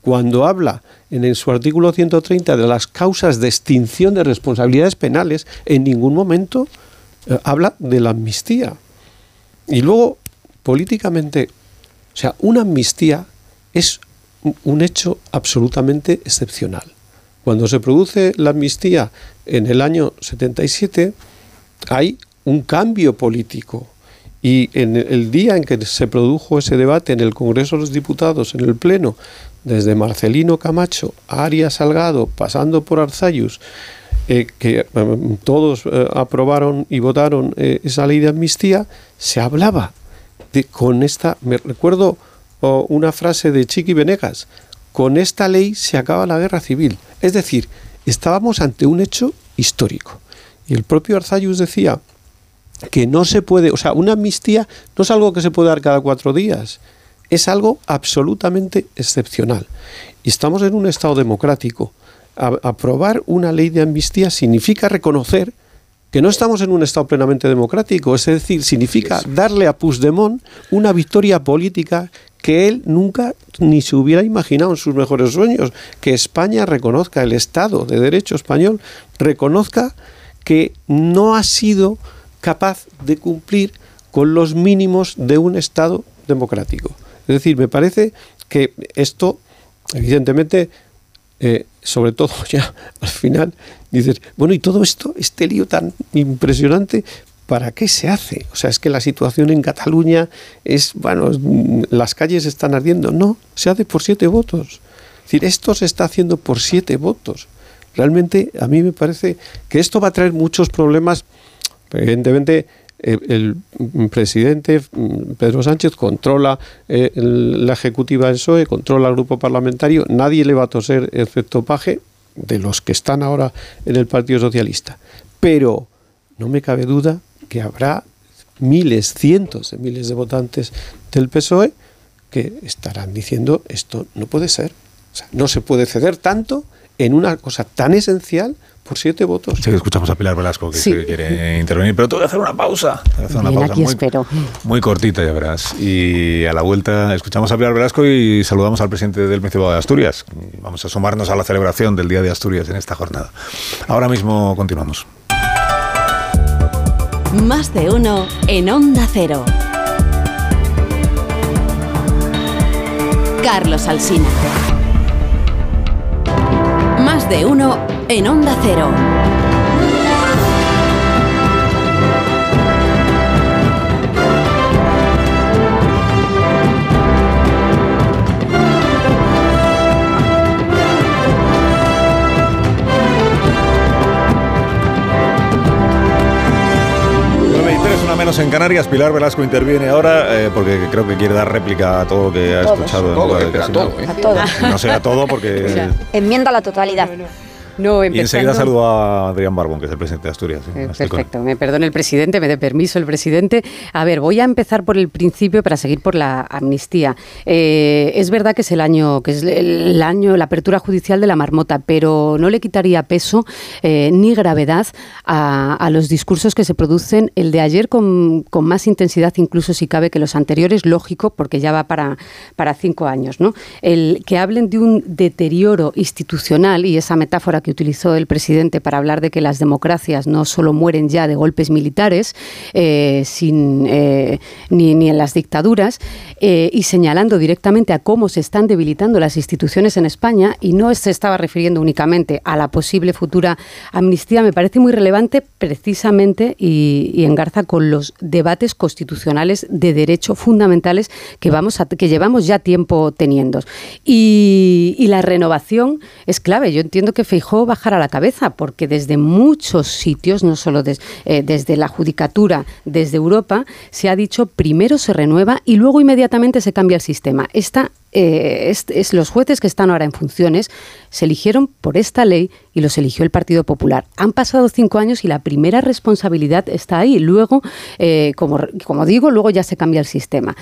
cuando habla en su artículo 130 de las causas de extinción de responsabilidades penales, en ningún momento eh, habla de la amnistía. Y luego, políticamente, sea, una amnistía es un hecho absolutamente excepcional. Cuando se produce la amnistía en el año 77, hay un cambio político. Y en el día en que se produjo ese debate en el Congreso de los Diputados, en el Pleno, desde Marcelino Camacho a Arias Salgado, pasando por Arzayus, eh, que eh, todos eh, aprobaron y votaron esa ley de amnistía, se hablaba con esta, me recuerdo una frase de Chiqui Venegas, con esta ley se acaba la guerra civil. Es decir, estábamos ante un hecho histórico. Y el propio Arzayus decía que no se puede, o sea, una amnistía no es algo que se puede dar cada cuatro días, es algo absolutamente excepcional. Y estamos en un Estado democrático. aprobar una ley de amnistía significa reconocer que no estamos en un Estado plenamente democrático, es decir, significa darle a Puigdemont una victoria política que él nunca ni se hubiera imaginado en sus mejores sueños, que España reconozca, el Estado de Derecho español reconozca que no ha sido capaz de cumplir con los mínimos de un Estado democrático. Es decir, me parece que esto, evidentemente, eh, sobre todo ya al final, dices, bueno, y todo esto, este lío tan impresionante, ¿para qué se hace? O sea, es que la situación en Cataluña es, bueno, las calles están ardiendo. No, se hace por siete votos. Es decir, esto se está haciendo por siete votos. Realmente a mí me parece que esto va a traer muchos problemas. Evidentemente, el presidente mm, Pedro Sánchez controla eh, la ejecutiva del PSOE, controla el grupo parlamentario, nadie le va a toser excepto Paje, de los que están ahora en el Partido Socialista. Pero no me cabe duda que habrá miles, cientos de miles de votantes del PSOE que estarán diciendo esto no puede ser. no se puede ceder tanto en una cosa tan esencial por siete votos. Sí, escuchamos a Pilar Velasco que, quiere intervenir, pero tengo que hacer una pausa. Hacer una pausa aquí muy, espero. muy cortita, ya verás. Y a la vuelta escuchamos a Pilar Velasco y saludamos al presidente del Principado de Asturias. Vamos a sumarnos a la celebración del Día de Asturias en esta jornada. Ahora mismo continuamos. Más de uno en Onda Cero. Carlos Alsina. De uno en Onda Cero. Menos en Canarias. Pilar Velasco interviene ahora eh, porque creo que quiere dar réplica a todo lo que ha escuchado. Todo, a todo, ¿eh? A todo. No sea todo porque... Enmienda la totalidad. No, Y enseguida saludo a Adrián Barbón, que es el presidente de Asturias. sí, Eh, él. Perfecto, me perdone el presidente, me dé permiso el presidente. A ver, voy a empezar por el principio para seguir por la amnistía. Eh, es verdad que es el año, que es el año, la apertura judicial de la marmota, pero no le quitaría peso eh, ni gravedad a, a los discursos que se producen. El de ayer con, con más intensidad, incluso si cabe, que los anteriores, lógico, porque ya va para, para cinco años, ¿no? El que hablen de un deterioro institucional y esa metáfora que utilizó el presidente para hablar de que las democracias no solo mueren ya de golpes militares, eh, sin, eh, ni, ni en las dictaduras, eh, y señalando directamente a cómo se están debilitando las instituciones en España, y no se estaba refiriendo únicamente a la posible futura amnistía, me parece muy relevante precisamente y, y engarza con los debates constitucionales de derecho fundamentales que, vamos que llevamos ya tiempo teniendo. Y, la renovación es clave. Yo entiendo que Bajar a la cabeza, porque desde muchos sitios, no solo eh, desde la judicatura, desde Europa, se ha dicho primero se renueva y luego inmediatamente se cambia el sistema. Esta eh, es los jueces que están ahora en funciones se eligieron por esta ley y los eligió el Partido Popular. Han pasado cinco años y la primera responsabilidad está ahí. Luego, eh, como, como digo, luego ya se cambia el sistema.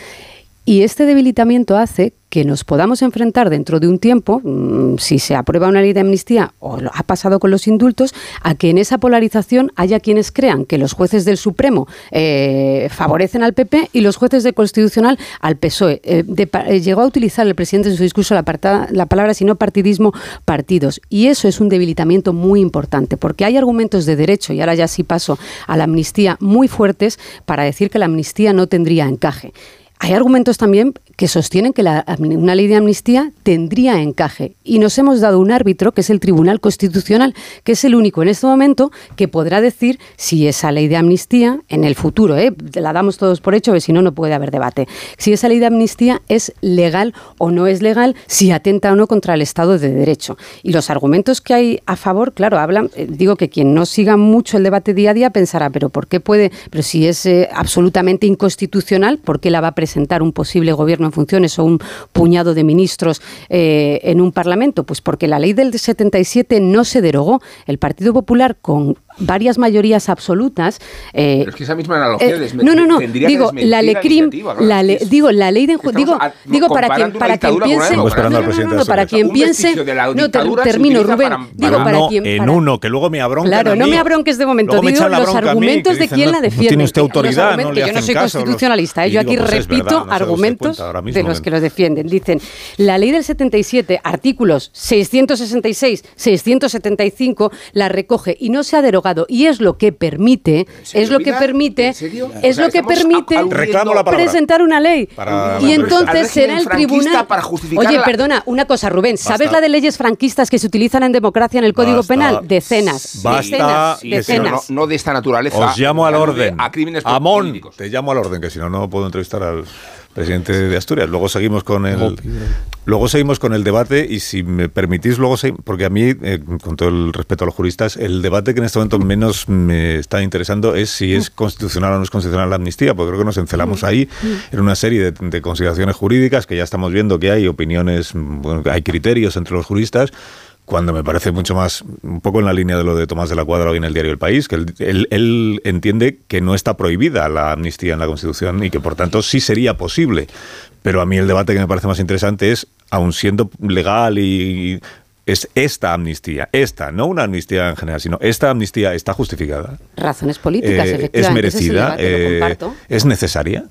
Y este debilitamiento hace que nos podamos enfrentar dentro de un tiempo, mm, si se aprueba una ley de amnistía o lo ha pasado con los indultos, a que en esa polarización haya quienes crean que los jueces del Supremo eh, favorecen al PP y los jueces del Constitucional al PSOE. Eh, de eh, llegó a utilizar el presidente en su discurso la, la palabra, si no partidismo, partidos. Y eso es un debilitamiento muy importante, porque hay argumentos de derecho, y ahora ya sí paso a la amnistía, muy fuertes para decir que la amnistía no tendría encaje. Hay argumentos también que sostienen que una ley de amnistía tendría encaje. Y nos hemos dado un árbitro, que es el Tribunal Constitucional, que es el único en este momento que podrá decir si esa ley de amnistía, en el futuro, ¿eh? la damos todos por hecho, que si no, no puede haber debate, si esa ley de amnistía es legal o no es legal, si atenta o no contra el Estado de Derecho. Y los argumentos que hay a favor, claro, hablan, eh, digo que quien no siga mucho el debate día a día pensará, pero ¿por qué puede, pero si es eh, absolutamente inconstitucional, ¿por qué la va a presentar un posible gobierno en funciones o un puñado de ministros eh, en un parlamento? Pues porque la ley del 77 no se derogó. El Partido Popular con varias mayorías absolutas. eh, Pero es que esa misma analogía eh, no, no, no. tendría que Digo, la LECRIM, claro, la le- es- digo, la ley de digo, a- digo para quien, para quien piense, no, no, no, no, para quien piense, no, termino, Rubén. para- digo Para para quien, en para- uno, que luego me abroncan Claro, a no mí. me abronques de momento, Luego digo los mí, argumentos que de no, la no defiende. tiene usted autoridad, no le yo no soy constitucionalista, ¿eh? yo aquí pues es repito no argumentos de los que- que los defienden. Dicen, la ley del 77, artículos 666, 675, la recoge y no se ha derogado. Y es lo que permite, es lo que permite, es lo que permite presentar una ley. Y entonces será el tribunal. para Oye, la- perdona, una cosa, Rubén, ¿sabes Basta. la de leyes franquistas que se utilizan en democracia en el Código Basta. Penal? Decenas. Basta, decenas, Sí, decenas. no, no de esta naturaleza. Os llamo al orden. A crímenes Amón, políticos. te llamo al orden, que si no, no puedo entrevistar al presidente de Asturias. Luego seguimos con el, luego seguimos con el debate y si me permitís, luego porque a mí, eh, con todo el respeto a los juristas, el debate que en este momento menos me está interesando es si es constitucional o no es constitucional la amnistía, porque creo que nos encelamos ahí en una serie de, de consideraciones jurídicas que ya estamos viendo que hay opiniones, mm, bueno, hay criterios entre los juristas cuando me parece mucho más, un poco en la línea de lo de Tomás de la Cuadra hoy en el diario El País, que él, él- él entiende que no está prohibida la amnistía en la Constitución y que por tanto sí sería posible. Pero a mí el debate que me parece más interesante es, aun siendo legal y... Es esta amnistía, esta, no una amnistía en general, sino esta amnistía está justificada. Razones políticas, Eh, efectivamente. es merecida, eh, comparto. es necesaria.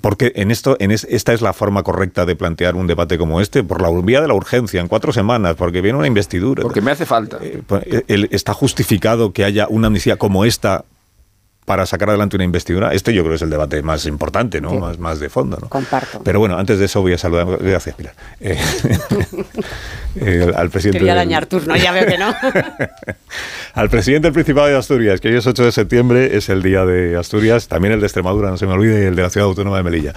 Porque en esto, en es- esta es la forma correcta de plantear un debate como este, por la vía de la urgencia, en cuatro semanas, porque viene una investidura. Porque me hace falta. Eh, pues, eh, el- ¿Está justificado que haya una amnistía como esta para sacar adelante una investidura? Este yo creo que es el debate más importante, ¿no? Sí. Más, más de fondo, ¿no? Comparto. Pero bueno, antes de eso voy a saludar. Gracias, Pilar. Eh, eh, al presidente. Quería del- dañar turno, ya veo que no. al presidente del Principado de Asturias, que hoy es 8 de septiembre, es el día de Asturias, también el de Extremadura, no se me olvide, y el de la Ciudad Autónoma de Melilla.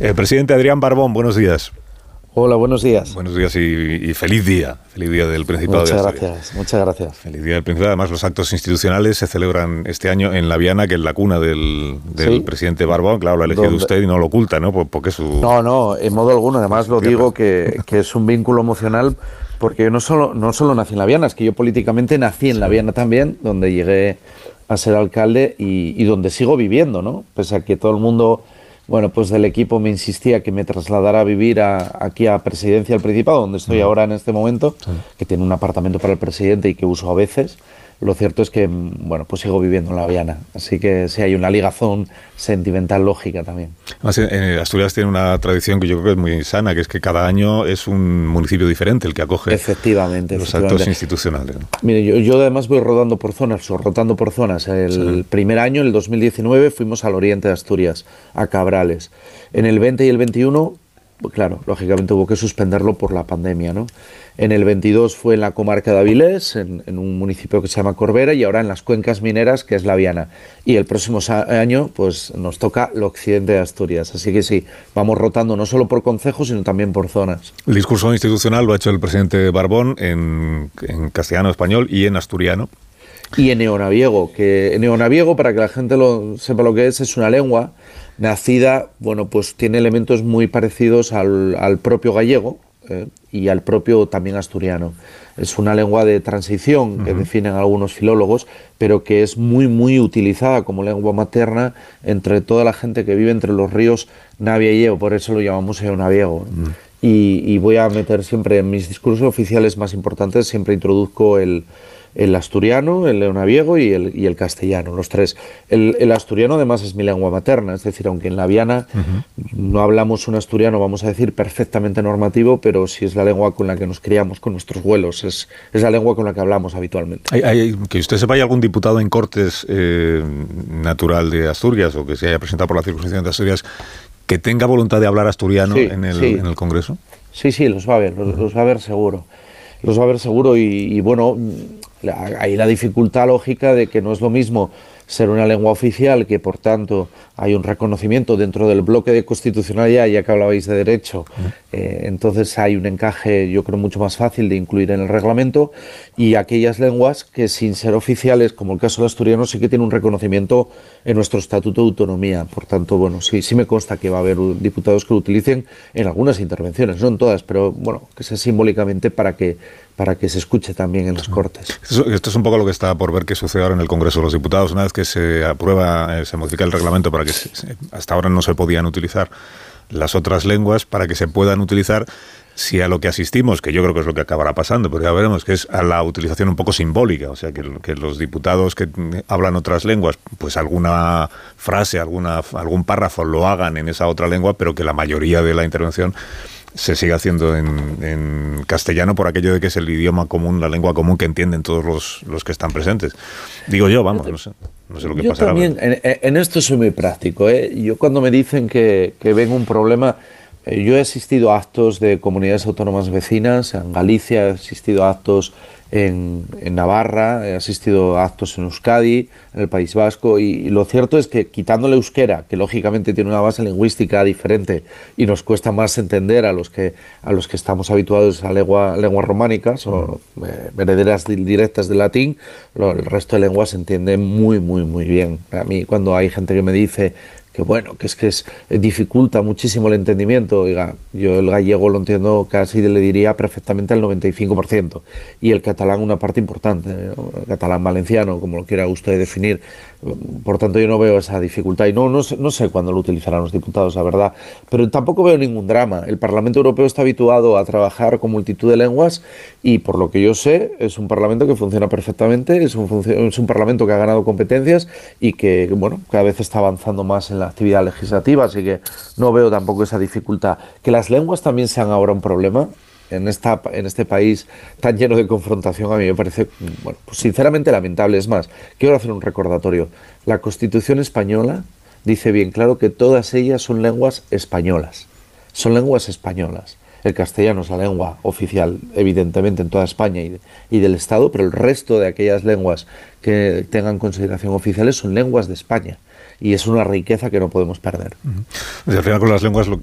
Eh, presidente Adrián Barbón, buenos días. Hola, buenos días. Buenos días y, feliz día. Feliz día del Principado muchas de Asturias. Gracias, muchas gracias. Feliz día del Principado. Además, los actos institucionales se celebran este año en La Viana, que es la cuna del, del presidente Barbón. Claro, lo ha elegido usted y no lo oculta, ¿no? Porque su... No, no, en modo alguno. Además, lo digo que, que es un vínculo emocional porque yo no solo, no solo nací en La Viana, es que yo políticamente nací en La Viana también, donde llegué a ser alcalde y, y donde sigo viviendo, ¿no? Pese a que todo el mundo bueno, pues del equipo me insistía que me trasladara a vivir aquí a Presidencia del Principado, donde estoy ahora en este momento, que tiene un apartamento para el presidente y que uso a veces lo cierto es que, bueno, pues sigo viviendo en La Viana, así que sí hay una ligazón sentimental lógica también. en Asturias tiene una tradición que yo creo que es muy sana, que es que cada año es un municipio diferente el que acoge efectivamente, los actos institucionales. Mire, yo, además voy rodando por zonas, o rotando por zonas. El primer año, el 2019, fuimos al oriente de Asturias, a Cabrales. En el 20 y el 21, pues claro, lógicamente hubo que suspenderlo por la pandemia, ¿no? En el 22 fue en la comarca de Avilés, en, un municipio que se llama Corbera, y ahora en las cuencas mineras, que es la Viana. Y el próximo año, pues nos toca el occidente de Asturias. Así que sí, vamos rotando no solo por concejos, sino también por zonas. El discurso institucional lo ha hecho el presidente Barbón en, castellano, español y en asturiano. Y en neonaviego, que neonaviego, para que la gente lo, sepa lo que es, es una lengua nacida, bueno, pues tiene elementos muy parecidos al, al propio gallego, eh, y al propio también asturiano. Es una lengua de transición que definen algunos filólogos, pero que es muy, muy utilizada como lengua materna entre toda la gente que vive entre los ríos Navia y Eo, por eso lo llamamos eonaviego. y, y voy a meter siempre en mis discursos oficiales más importantes, siempre introduzco el, el asturiano, el leonaviego y el, y el castellano, los tres. El, asturiano además es mi lengua materna, es decir, aunque en la viana no hablamos un asturiano, vamos a decir, perfectamente normativo, pero sí es la lengua con la que nos criamos, con nuestros vuelos, es, es la lengua con la que hablamos habitualmente. Hay, que usted sepa, ¿hay algún diputado en Cortes eh, natural de Asturias o que se haya presentado por la circunscripción de Asturias que tenga voluntad de hablar asturiano en, el, en, el, Congreso? Sí, sí, los va a ver, los, va a ver seguro. Los va a ver seguro y, y bueno, hay la dificultad lógica de que no es lo mismo ser una lengua oficial, que por tanto hay un reconocimiento dentro del bloque de constitucionalidad, ya que hablabais de derecho, eh, entonces hay un encaje, yo creo, mucho más fácil de incluir en el reglamento, y aquellas lenguas que sin ser oficiales, como el caso del asturiano, sí que tiene un reconocimiento en nuestro Estatuto de Autonomía. Por tanto, bueno, sí, sí me consta que va a haber diputados que lo utilicen en algunas intervenciones, no en todas, pero bueno, que sea simbólicamente para que para que se escuche también en las Cortes. Esto, es un poco lo que está por ver que sucede ahora en el Congreso de los Diputados. Una vez que se aprueba, eh, se modifica el reglamento para que hasta ahora no se podían utilizar las otras lenguas, para que se puedan utilizar si a lo que asistimos, que yo creo que es lo que acabará pasando, pero ya veremos, que es a la utilización un poco simbólica, o sea, que, que los diputados que hablan otras lenguas, pues alguna frase, alguna, algún párrafo lo hagan en esa otra lengua, pero que la mayoría de la intervención se sigue haciendo en, castellano por aquello de que es el idioma común, la lengua común que entienden todos los, los que están presentes. Digo yo, vamos, no sé, no sé lo que yo También, en, esto soy muy práctico. ¿eh? Yo cuando me dicen que, que ven un problema, eh, yo he asistido a actos de comunidades autónomas vecinas, en Galicia he asistido a actos en, Navarra, he asistido a actos en Euskadi, en el País Vasco, y, lo cierto es que quitando la euskera, que lógicamente tiene una base lingüística diferente y nos cuesta más entender a los que, a los que estamos habituados a lengua, lenguas románicas o eh, herederas directas del latín, el resto de lenguas se entiende muy, muy, muy bien. A mí cuando hay gente que me dice que bueno, que es que es, eh, dificulta muchísimo el entendimiento. Oiga, yo el gallego lo entiendo casi le diría perfectamente al 95%, y el catalán una parte importante, el catalán valenciano, como lo quiera usted definir. Por tanto, yo no veo esa dificultad y no, no, sé cuándo lo utilizarán los diputados, la verdad, pero tampoco veo ningún drama. El Parlamento Europeo está habituado a trabajar con multitud de lenguas y por lo que yo sé es un Parlamento que funciona perfectamente, es un, es un Parlamento que ha ganado competencias y que, bueno, cada vez está avanzando más en la actividad legislativa, así que no veo tampoco esa dificultad. Que las lenguas también sean ahora un problema, en, esta, en este país tan lleno de confrontación, a mí me parece, bueno, pues sinceramente lamentable. Es más, quiero hacer un recordatorio. La Constitución española dice bien claro que todas ellas son lenguas españolas. Son lenguas españolas. El castellano es la lengua oficial, evidentemente, en toda España y, y del Estado, pero el resto de aquellas lenguas que tengan consideración oficiales son lenguas de España y es una riqueza que no podemos perder. al final con las lenguas lo,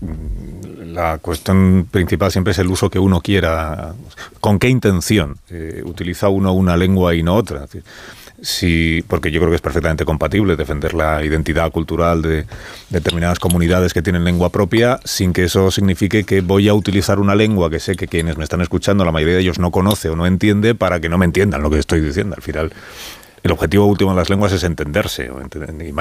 la cuestión principal siempre es el uso que uno quiera, con qué intención eh, utiliza uno una lengua y no otra. Sí, porque yo creo que es perfectamente compatible defender la identidad cultural de determinadas comunidades que tienen lengua propia sin que eso signifique que voy a utilizar una lengua que sé que quienes me están escuchando, la mayoría de ellos no conoce o no entiende para que no me entiendan lo que estoy diciendo. Al final el objetivo último de las lenguas es entenderse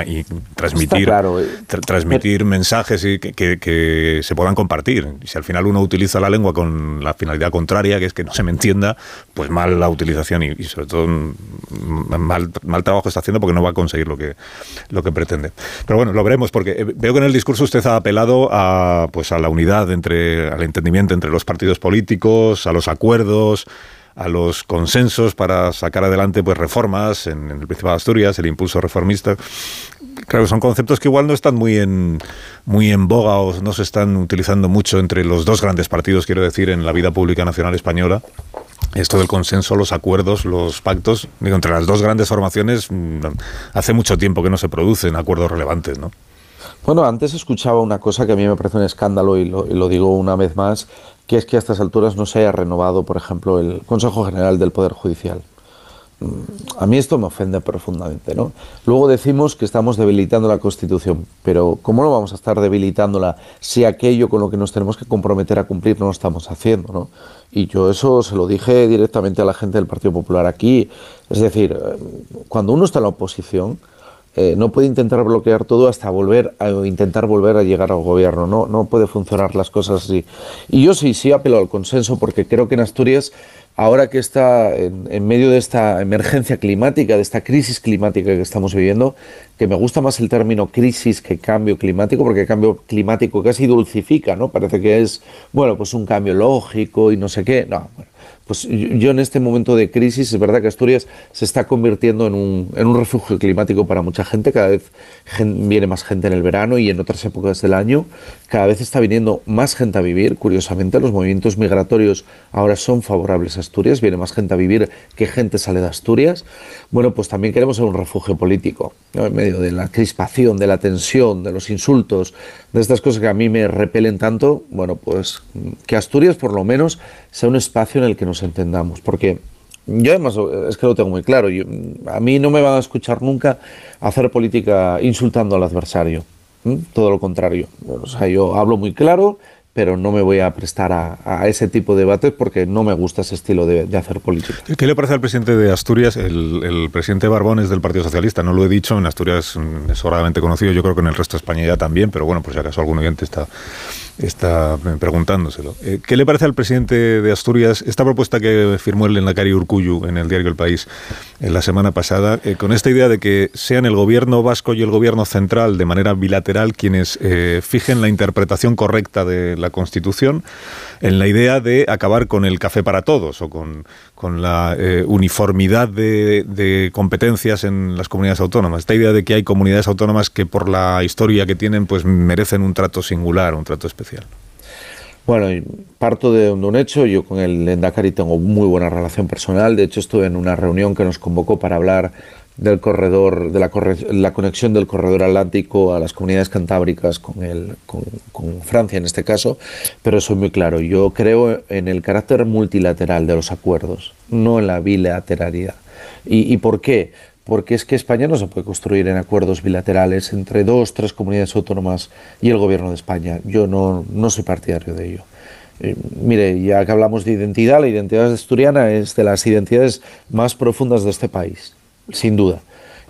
y, transmitir, eh. transmitir mensajes y que, se puedan compartir. Si al final uno utiliza la lengua con la finalidad contraria, que es que no se me entienda, pues mal la utilización y, sobre todo mal, mal trabajo está haciendo porque no va a conseguir lo que, lo que pretende. Pero bueno, lo veremos porque eh, veo que en el discurso usted ha apelado a, pues a la unidad, entre, al entendimiento entre los partidos políticos, a los acuerdos a los consensos para sacar adelante pues reformas en, el Principado de Asturias, el impulso reformista. Claro, son conceptos que igual no están muy en, muy en boga o no se están utilizando mucho entre los dos grandes partidos, quiero decir, en la vida pública nacional española. Esto del consenso, los acuerdos, los pactos, digo, entre las dos grandes formaciones, mm, hace mucho tiempo que no se producen acuerdos relevantes, ¿no? Bueno, antes escuchaba una cosa que a mí me parece un escándalo y lo, digo una vez más, que es que a estas alturas no se haya renovado, por ejemplo, el Consejo General del Poder Judicial. Mm, a mí esto me ofende profundamente. ¿no? Luego decimos que estamos debilitando la Constitución, pero ¿cómo no vamos a estar debilitándola si aquello con lo que nos tenemos que comprometer a cumplir no lo estamos haciendo? ¿no? Y yo eso se lo dije directamente a la gente del Partido Popular aquí. Es decir, eh, cuando uno está en la oposición, eh, no puede intentar bloquear todo hasta volver a intentar volver a llegar al gobierno. No, no puede funcionar las cosas así. Y yo sí, sí apelo al consenso porque creo que en Asturias, ahora que está en, medio de esta emergencia climática, de esta crisis climática que estamos viviendo, que me gusta más el término crisis que cambio climático, porque cambio climático casi dulcifica, ¿no? Parece que es, bueno, pues un cambio lógico y no sé qué. No, bueno, pues yo en este momento de crisis, es verdad que Asturias se está convirtiendo en un, en un refugio climático para mucha gente, cada vez viene más gente en el verano y en otras épocas del año, cada vez está viniendo más gente a vivir, curiosamente los movimientos migratorios ahora son favorables a Asturias, viene más gente a vivir que gente sale de Asturias, bueno, pues también queremos ser un refugio político, en medio de la crispación, de la tensión, de los insultos, de estas cosas que a mí me repelen tanto, bueno, pues que Asturias por lo menos sea un espacio en el que nos entendamos, porque yo además es que lo tengo muy claro, a mí no me van a escuchar nunca hacer política insultando al adversario, todo lo contrario, o sea, yo hablo muy claro, pero no me voy a prestar a, ese tipo de debates porque no me gusta ese estilo de, hacer política. ¿Qué le parece al presidente de Asturias? El, presidente Barbón es del Partido Socialista, no lo he dicho, en Asturias es sobradamente conocido, yo creo que en el resto de España ya también, pero bueno, por si acaso algún oyente está está preguntándoselo. Eh, ¿Qué le parece al presidente de Asturias esta propuesta que firmó el Enlacari Urcuyu en el diario El País en la semana pasada, eh, con esta idea de que sean el gobierno vasco y el gobierno central de manera bilateral quienes eh, fijen la interpretación correcta de la Constitución, en la idea de acabar con el café para todos o con, con la uniformidad de, de competencias en las comunidades autónomas? Esta idea de que hay comunidades autónomas que por la historia que tienen pues merecen un trato singular, un trato especial. Bueno, parto de un hecho, yo con el Endacari tengo muy buena relación personal, de hecho estuve en una reunión que nos convocó para hablar del corredor, de la, conexión del corredor atlántico a las comunidades cantábricas con, el, con, Francia en este caso, pero soy muy claro, yo creo en el carácter multilateral de los acuerdos, no en la bilateralidad. ¿Y, y por qué? Porque es que España no se puede construir en acuerdos bilaterales entre dos, tres comunidades autónomas y el gobierno de España. Yo no, no soy partidario de ello. Eh, mire, ya que hablamos de identidad, la identidad asturiana es de las identidades más profundas de este país, sin duda.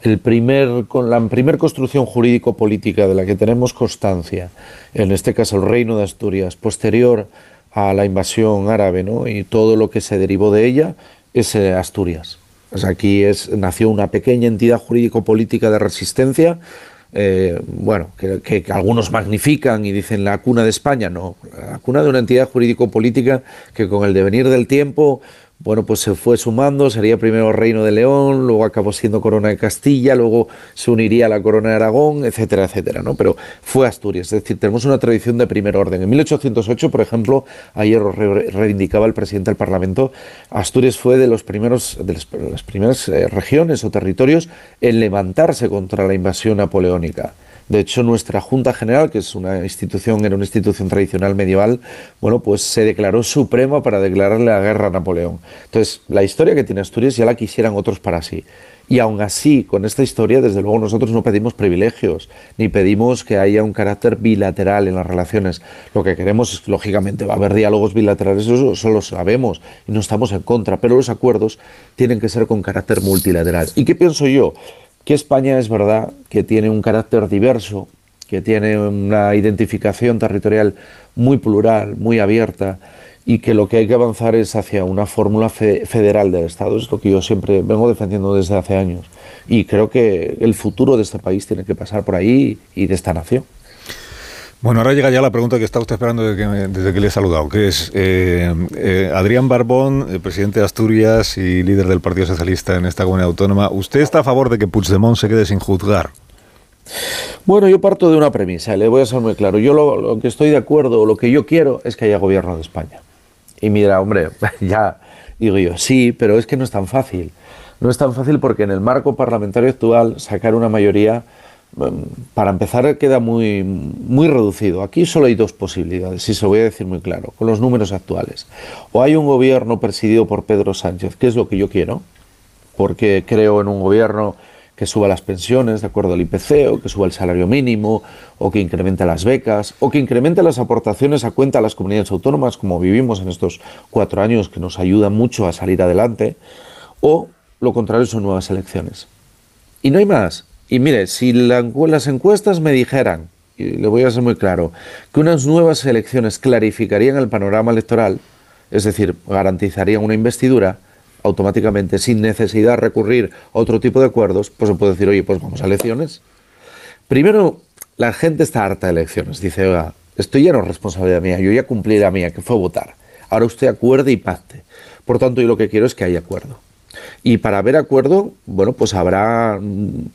El primer, la primera construcción jurídico-política de la que tenemos constancia, en este caso el Reino de Asturias, posterior a la invasión árabe ¿no? y todo lo que se derivó de ella, es eh, Asturias aquí es, nació una pequeña entidad jurídico-política de resistencia, eh, bueno, que, algunos magnifican y dicen la cuna de España, no, la cuna de una entidad jurídico-política que con el devenir del tiempo, bueno, pues se fue sumando, sería primero Reino de León, luego acabó siendo Corona de Castilla, luego se uniría a la Corona de Aragón, etcétera, etcétera, ¿no? Pero fue Asturias, es decir, tenemos una tradición de primer orden. En 1808, por ejemplo, ayer reivindicaba el presidente del Parlamento, Asturias fue de los primeros de las primeras eh, regiones o territorios en levantarse contra la invasión napoleónica. De hecho, nuestra Junta General, que es una institución, era una institución tradicional medieval, bueno, pues se declaró suprema para declararle la guerra a Napoleón. Entonces, la historia que tiene Asturias ya la quisieran otros para sí. Y aún así, con esta historia, desde luego nosotros no pedimos privilegios, ni pedimos que haya un carácter bilateral en las relaciones. Lo que queremos es, lógicamente, va a haber diálogos bilaterales, eso, lo sabemos, y no estamos en contra, pero los acuerdos tienen que ser con carácter multilateral. ¿Y qué pienso yo? Que España es verdad que tiene un carácter diverso, que tiene una identificación territorial muy plural, muy abierta, y que lo que hay que avanzar es hacia una fórmula federal del Estado. Es lo que yo siempre vengo defendiendo desde hace años. Y creo que el futuro de este país tiene que pasar por ahí y de esta nación. Bueno, ahora llega ya la pregunta que está usted esperando desde que, le he saludado, que es eh, eh, Adrián Barbón, eh, presidente de Asturias y líder del Partido Socialista en esta comunidad autónoma. ¿Usted está a favor de que Puigdemont se quede sin juzgar? Bueno, yo parto de una premisa, le voy a ser muy claro. Yo lo, que estoy de acuerdo, lo que yo quiero es que haya gobierno de España. Y mira, hombre, ya digo yo, sí, pero es que no es tan fácil. No es tan fácil porque en el marco parlamentario actual sacar una mayoría para empezar queda muy, muy reducido. Aquí solo hay dos posibilidades, y se lo voy a decir muy claro, con los números actuales. O hay un gobierno presidido por Pedro Sánchez, que es lo que yo quiero, porque creo en un gobierno que suba las pensiones de acuerdo al IPC, o que suba el salario mínimo, o que incremente las becas, o que incremente las aportaciones a cuenta a las comunidades autónomas, como vivimos en estos cuatro años, que nos ayudan mucho a salir adelante, o lo contrario son nuevas elecciones. Y no hay más. Y mire, si las encuestas me dijeran, y le voy a ser muy claro, que unas nuevas elecciones clarificarían el panorama electoral, es decir, garantizarían una investidura, automáticamente, sin necesidad de recurrir a otro tipo de acuerdos, pues se puede decir, oye, pues vamos a elecciones. Primero, la gente está harta de elecciones. Dice, oiga, esto ya no es responsabilidad mía, yo ya cumplí la mía, que fue votar. Ahora usted acuerde y pacte. Por tanto, yo lo que quiero es que haya acuerdo. Y para haber acuerdo, bueno, pues habrá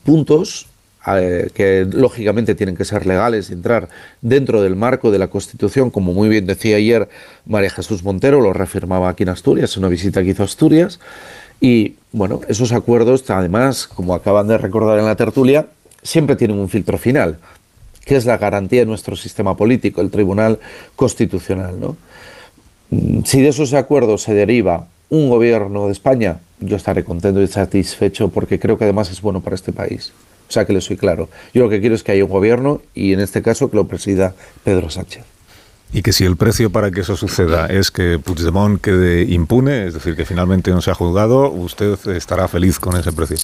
puntos eh, que lógicamente tienen que ser legales y entrar dentro del marco de la Constitución, como muy bien decía ayer María Jesús Montero, lo reafirmaba aquí en Asturias, en una visita que hizo Asturias. Y bueno, esos acuerdos, además, como acaban de recordar en la tertulia, siempre tienen un filtro final, que es la garantía de nuestro sistema político, el Tribunal Constitucional. ¿no? Mm, si de esos acuerdos se deriva un gobierno de España, yo estaré contento y satisfecho porque creo que además es bueno para este país. O sea que le soy claro. Yo lo que quiero es que haya un gobierno y en este caso que lo presida Pedro Sánchez. Y que si el precio para que eso suceda es que Puigdemont quede impune, es decir, que finalmente no se ha juzgado, usted estará feliz con ese precio.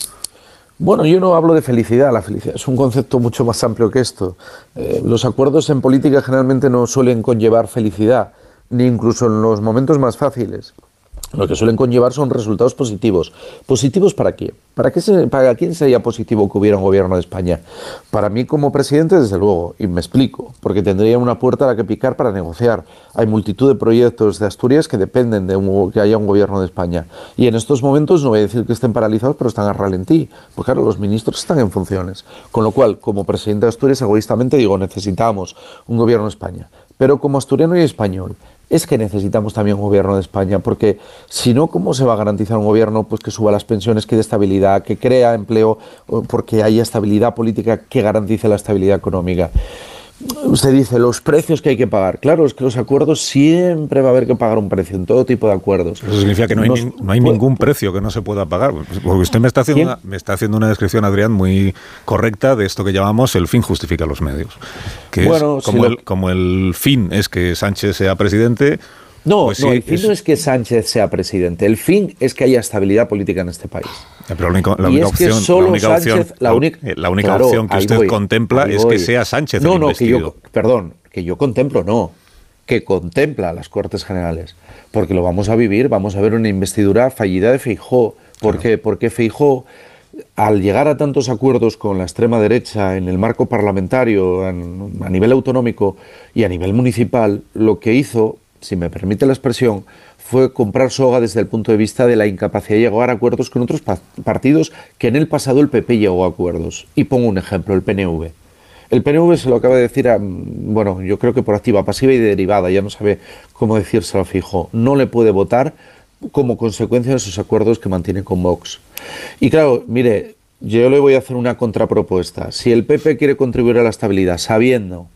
Bueno, yo no hablo de felicidad, la felicidad es un concepto mucho más amplio que esto. Eh, los acuerdos en política generalmente no suelen conllevar felicidad, ni incluso en los momentos más fáciles lo que suelen conllevar son resultados positivos. ¿Positivos para quién? ¿Para, qué ¿Para quién sería positivo que hubiera un gobierno de España? Para mí como presidente, desde luego, y me explico, porque tendría una puerta a la que picar para negociar. Hay multitud de proyectos de Asturias que dependen de que haya un gobierno de España. Y en estos momentos, no voy a decir que estén paralizados, pero están a ralentí, porque claro, los ministros están en funciones. Con lo cual, como presidente de Asturias, egoístamente digo, necesitamos un gobierno de España. Pero como asturiano y español, es que necesitamos también un gobierno de España, porque si no, ¿cómo se va a garantizar un gobierno pues, que suba las pensiones, que dé estabilidad, que crea empleo, porque haya estabilidad política que garantice la estabilidad económica? Usted dice los precios que hay que pagar. Claro, es que los acuerdos siempre va a haber que pagar un precio en todo tipo de acuerdos. Eso significa que no hay, ningún precio que no se pueda pagar. Porque usted me está, haciendo una, me está haciendo una descripción, Adrián, muy correcta de esto que llamamos el fin justifica los medios. Que es como, el, como el fin es que Sánchez sea presidente, no, pues el fin no es que Sánchez sea presidente, el fin es que haya estabilidad política en este país. Pero la única, la única opción, la única opción, la única, la única opción que usted contempla es que sea Sánchez no, el no, que yo, perdón, que yo contemplo, no, que contempla las Cortes Generales, porque lo vamos a vivir, vamos a ver una investidura fallida de Feijó. ¿Por qué? Porque Feijó al llegar a tantos acuerdos con la extrema derecha en el marco parlamentario, a nivel autonómico y a nivel municipal, lo que hizo si me permite la expresión, fue comprar soga desde el punto de vista de la incapacidad de llegar a acuerdos con otros partidos que en el pasado el PP llegó a acuerdos. Y pongo un ejemplo, el PNV. El PNV se lo acaba de decir, a, bueno, yo creo que por activa, pasiva y derivada, ya no sabe cómo decírselo fijo. No le puede votar como consecuencia de esos acuerdos que mantiene con Vox. Y claro, mire, yo le voy a hacer una contrapropuesta. Si el PP quiere contribuir a la estabilidad sabiendo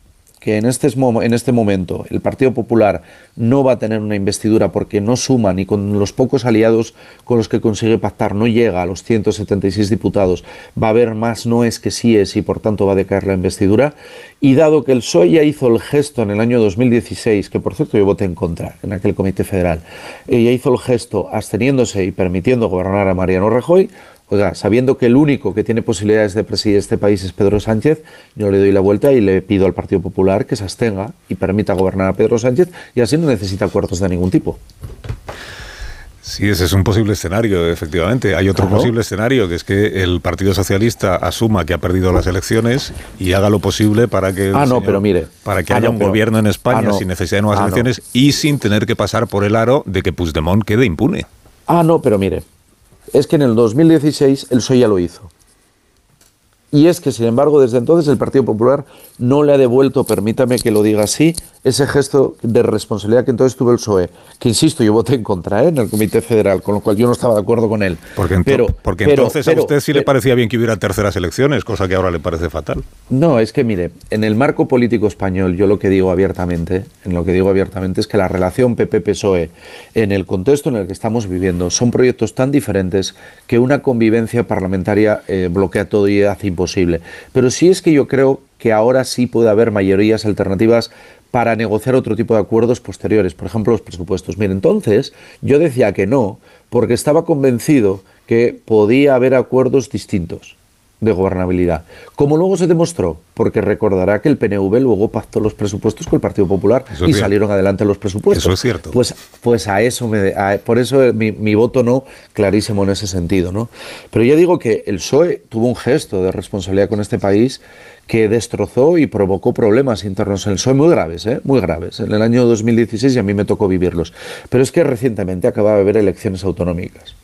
que en este, en este momento el Partido Popular no va a tener una investidura porque no suma ni con los pocos aliados con los que consigue pactar, no llega a los 176 diputados, va a haber más noes que síes y por tanto va a decaer la investidura. Y dado que el PSOE ya hizo el gesto en el año 2016, que por cierto yo voté en contra en aquel Comité Federal, y ya hizo el gesto absteniéndose y permitiendo gobernar a Mariano Rajoy, Oiga, sabiendo que el único que tiene posibilidades de presidir este país es Pedro Sánchez, yo le doy la vuelta y le pido al Partido Popular que se abstenga y permita gobernar a Pedro Sánchez y así no necesita acuerdos de ningún tipo. Sí, ese es un posible escenario, efectivamente. Hay otro posible escenario, que es que el Partido Socialista asuma que ha perdido las elecciones y haga lo posible para que, ah, no, pero mire, para que ah, haya un gobierno en España ah, sin necesidad de nuevas elecciones y sin tener que pasar por el aro de que Puigdemont quede impune. Ah, no, pero mire, es que en el 2016 el PSOE ya lo hizo. Y es que, sin embargo, desde entonces el Partido Popular no le ha devuelto, permítame que lo diga así, ese gesto de responsabilidad que entonces tuvo el PSOE, que insisto, yo voté en contra ¿eh? en el Comité Federal, con lo cual yo no estaba de acuerdo con él. Porque, pero, porque entonces a usted sí le parecía bien que hubiera terceras elecciones, cosa que ahora le parece fatal. No, es que mire, en el marco político español, yo lo que digo abiertamente, en lo que digo abiertamente es que la relación PP-PSOE, en el contexto en el que estamos viviendo, son proyectos tan diferentes que una convivencia parlamentaria eh, bloquea todo y hace imposible. Pero sí es que yo creo que ahora sí puede haber mayorías alternativas para negociar otro tipo de acuerdos posteriores, por ejemplo los presupuestos. Mire, entonces yo decía que no, porque estaba convencido que podía haber acuerdos distintos de gobernabilidad. Como luego se demostró, porque recordará que el PNV luego pactó los presupuestos con el Partido Popular y salieron adelante los presupuestos. Eso es cierto. Pues, pues a eso me, por eso mi, mi, voto no clarísimo en ese sentido, ¿no? Pero ya digo que el PSOE tuvo un gesto de responsabilidad con este país que destrozó y provocó problemas internos en el PSOE muy graves, ¿eh? muy graves. En el año 2016 y a mí me tocó vivirlos. Pero es que recientemente acababa de haber elecciones autonómicas.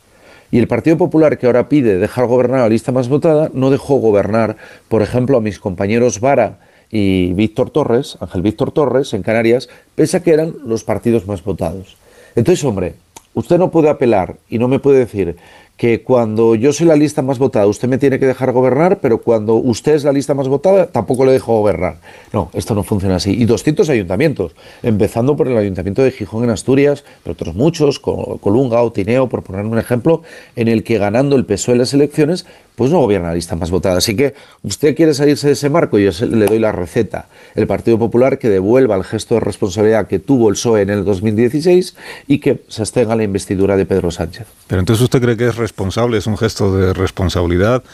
Y el Partido Popular, que ahora pide dejar gobernar a la lista más votada, no dejó gobernar, por ejemplo, a mis compañeros Vara y Víctor Torres, Ángel Víctor Torres, en Canarias, pese a que eran los partidos más votados. Entonces, hombre, usted no puede apelar y no me puede decir que cuando yo soy la lista más votada usted me tiene que dejar gobernar, pero cuando usted es la lista más votada tampoco le dejo gobernar. No, esto no funciona así. Y 200 ayuntamientos, empezando por el ayuntamiento de Gijón en Asturias, pero otros muchos, Colunga o Tineo, por poner un ejemplo, en el que ganando el PSOE en las elecciones, pues no gobierna la lista más votada. Así que usted quiere salirse de ese marco, y yo le doy la receta. El Partido Popular que devuelva el gesto de responsabilidad que tuvo el PSOE en el 2016 y que se abstenga la investidura de Pedro Sánchez. Pero entonces usted cree que es responsable, es un gesto de responsabilidad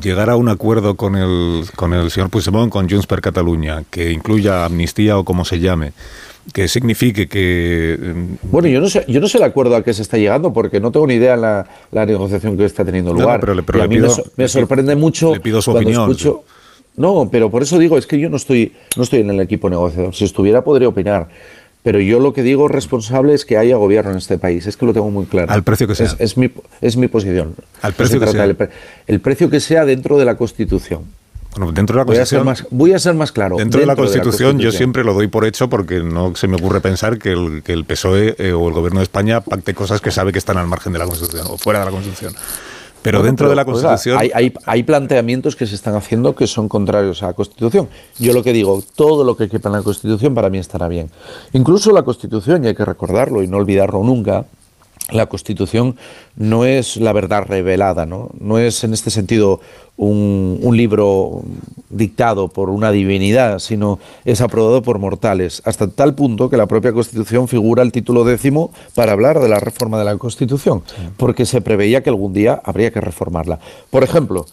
llegar a un acuerdo con el, con el señor Puigdemont, con Junts per Catalunya, que incluya amnistía o como se llame, que signifique que... Mm, bueno, yo no sé, yo no sé el acuerdo al que se está llegando, porque no tengo ni idea la, la negociación que está teniendo lugar. pero, a mí me, sorprende mucho... Le pido su opinión. no, pero por eso digo, es que yo no estoy, no estoy en el equipo negociador. Si estuviera, podría opinar. Pero yo lo que digo responsable es que haya gobierno en este país. Es que lo tengo muy claro. Al precio que sea. Es, mi, es mi posición. Al precio que sea. El, precio que sea dentro de la Constitución. Bueno, dentro de la Constitución. Voy a ser más, voy a ser más claro. Dentro, de, la Constitución, yo siempre lo doy por hecho porque no se me ocurre pensar que el, que el PSOE eh, o el Gobierno de España pacte cosas que sabe que están al margen de la Constitución o fuera de la Constitución. Pero dentro de la Constitución... hay, hay, planteamientos que se están haciendo que son contrarios a la Constitución. Yo lo que digo, todo lo que quepa en la Constitución para mí estará bien. Incluso la Constitución, y hay que recordarlo y no olvidarlo nunca, la Constitución no es la verdad revelada, ¿no? no es en este sentido un, libro dictado por una divinidad, sino es aprobado por mortales, hasta tal punto que la propia Constitución figura el título décimo para hablar de la reforma de la Constitución, porque se preveía que algún día habría que reformarla. Por ejemplo,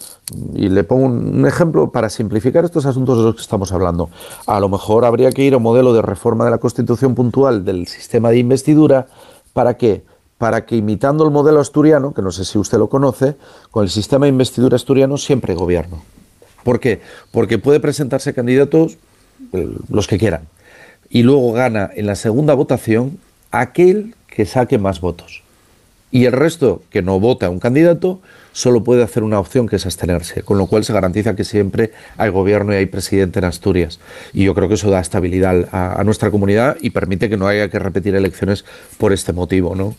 y le pongo un ejemplo para simplificar estos asuntos de los que estamos hablando, a lo mejor habría que ir a un modelo de reforma de la Constitución puntual del sistema de investidura, ¿para qué? Para que imitando el modelo asturiano, que no sé si usted lo conoce, con el sistema de investidura asturiano siempre gobierno. ¿Por qué? Porque puede presentarse candidatos eh, los que quieran. y luego gana en la segunda votación aquel que saque más votos. Y el resto que no vota a un candidato solo puede hacer una opción que es abstenerse, con lo cual se garantiza que siempre hay gobierno y hay presidente en Asturias. Y yo creo que eso da estabilidad a, a nuestra comunidad y permite que no haya que repetir elecciones por este motivo, ¿no?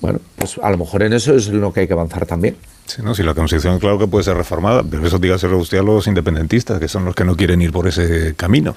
Bueno, pues a lo mejor en eso es en lo que hay que avanzar también. Sí, no, si la Constitución claro que puede ser reformada, pero eso dígaselo usted a los independentistas, que son los que no quieren ir por ese camino,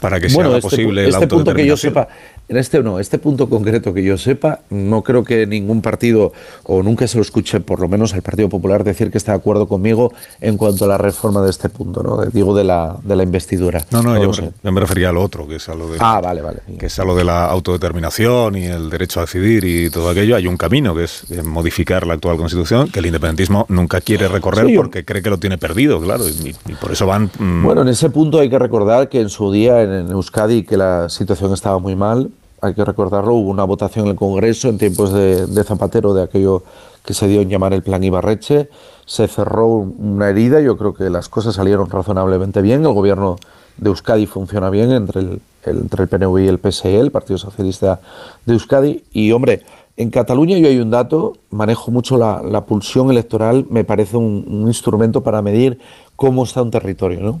para que sea este, posible este la punto que yo autodeterminación. sepa, en este no, este punto concreto que yo sepa, no creo que ningún partido o nunca se lo escuche, por lo menos al Partido Popular, decir que está de acuerdo conmigo en cuanto a la reforma de este punto, ¿no? Digo de la, de la investidura. No, no, yo, me, yo me refería a lo otro, que es a lo de, Ah, vale, vale. que es a lo de la autodeterminación y el derecho a decidir y todo aquello. Hay un camino que es eh, modificar la actual Constitución, que el independentismo nunca quiere recorrer Sí, yo- porque cree que lo tiene perdido, claro, y, y por eso van... mm, Bueno, en ese punto hay que recordar que en su día en Euskadi que la situación estaba muy mal, hay que recordarlo, hubo una votación en el Congreso en tiempos de, Zapatero de aquello que se dio en llamar el Plan Ibarreche, se cerró un- una herida, yo creo que las cosas salieron razonablemente bien, el gobierno de Euskadi funciona bien entre el, el- entre el PNV y el PSE, el Partido Socialista de Euskadi, y hombre, en Cataluña yo hay un dato, manejo mucho la, la pulsión electoral, me parece un, un instrumento para medir cómo está un territorio, ¿no?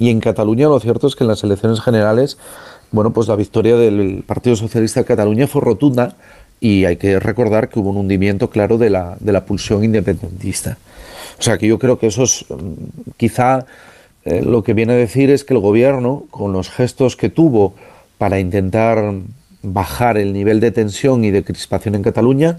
Y en Cataluña lo cierto es que en las elecciones generales, bueno, pues la victoria del Partido Socialista de Cataluña fue rotunda y hay que recordar que hubo un hundimiento claro de la, de la pulsión independentista. O sea que yo creo que eso es mm, quizá eh, lo que viene a decir es que el gobierno, con los gestos que tuvo para intentar bajar el nivel de tensión y de crispación en Cataluña,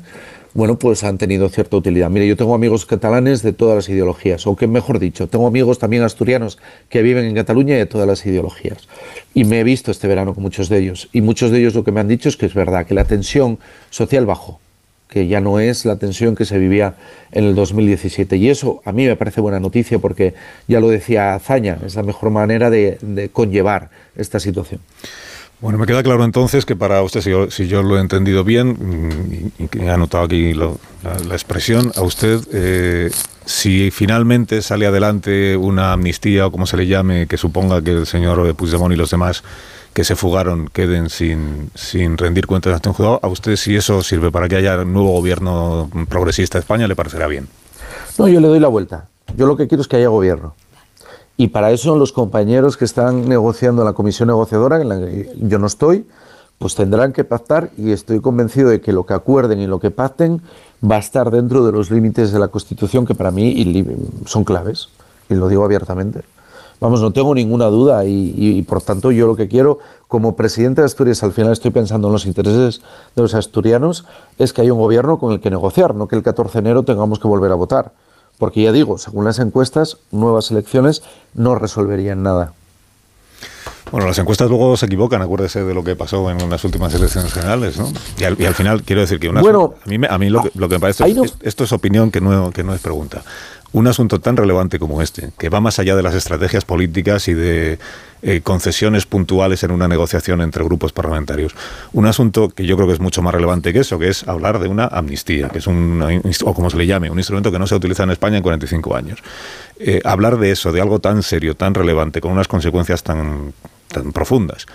bueno, pues han tenido cierta utilidad. Mire, yo tengo amigos catalanes de todas las ideologías, o que mejor dicho, tengo amigos también asturianos que viven en Cataluña y de todas las ideologías. Y me he visto este verano con muchos de ellos. Y muchos de ellos lo que me han dicho es que es verdad, que la tensión social bajó, que ya no es la tensión que se vivía en el 2017. Y eso a mí me parece buena noticia porque, ya lo decía Azaña, es la mejor manera de, de conllevar esta situación. Bueno, me queda claro entonces que para usted, si yo, lo he entendido bien, mm, y he anotado aquí la, expresión, a usted, eh, si finalmente sale adelante una amnistía o como se le llame, que suponga que el señor Puigdemont y los demás que se fugaron queden sin, sin rendir cuentas ante un juzgado, a usted si eso sirve para que haya un nuevo gobierno progresista de España, le parecerá bien. No, yo le doy la vuelta. Yo lo que quiero es que haya gobierno. Y para eso los compañeros que están negociando en la comisión negociadora, en la que yo no estoy, pues tendrán que pactar y estoy convencido de que lo que acuerden y lo que pacten va a estar dentro de los límites de la Constitución que para mí son claves. Y lo digo abiertamente. Vamos, no tengo ninguna duda y, y- y, por tanto yo lo que quiero como presidente de Asturias, al final estoy pensando en los intereses de los asturianos, es que haya un gobierno con el que negociar, no que el 14 de enero tengamos que volver a votar. Porque ya digo, según las encuestas, nuevas elecciones no resolverían nada. Bueno, las encuestas luego se equivocan, acuérdese de lo que pasó en las últimas elecciones generales, ¿no? Y al, y al final quiero decir que una Bueno, a mí, me- a mí lo, que, lo que me parece, ahí no- es- esto es opinión que no, que no es pregunta. Un asunto tan relevante como este, que va más allá de las estrategias políticas y de eh, concesiones puntuales en una negociación entre grupos parlamentarios. Un asunto que yo creo que es mucho más relevante que eso, que es hablar de una amnistía, que es un, o como se le llame, un instrumento que no se ha utilizado en España en 45 años. Eh, hablar de eso, de algo tan serio, tan relevante, con unas consecuencias tan profundas.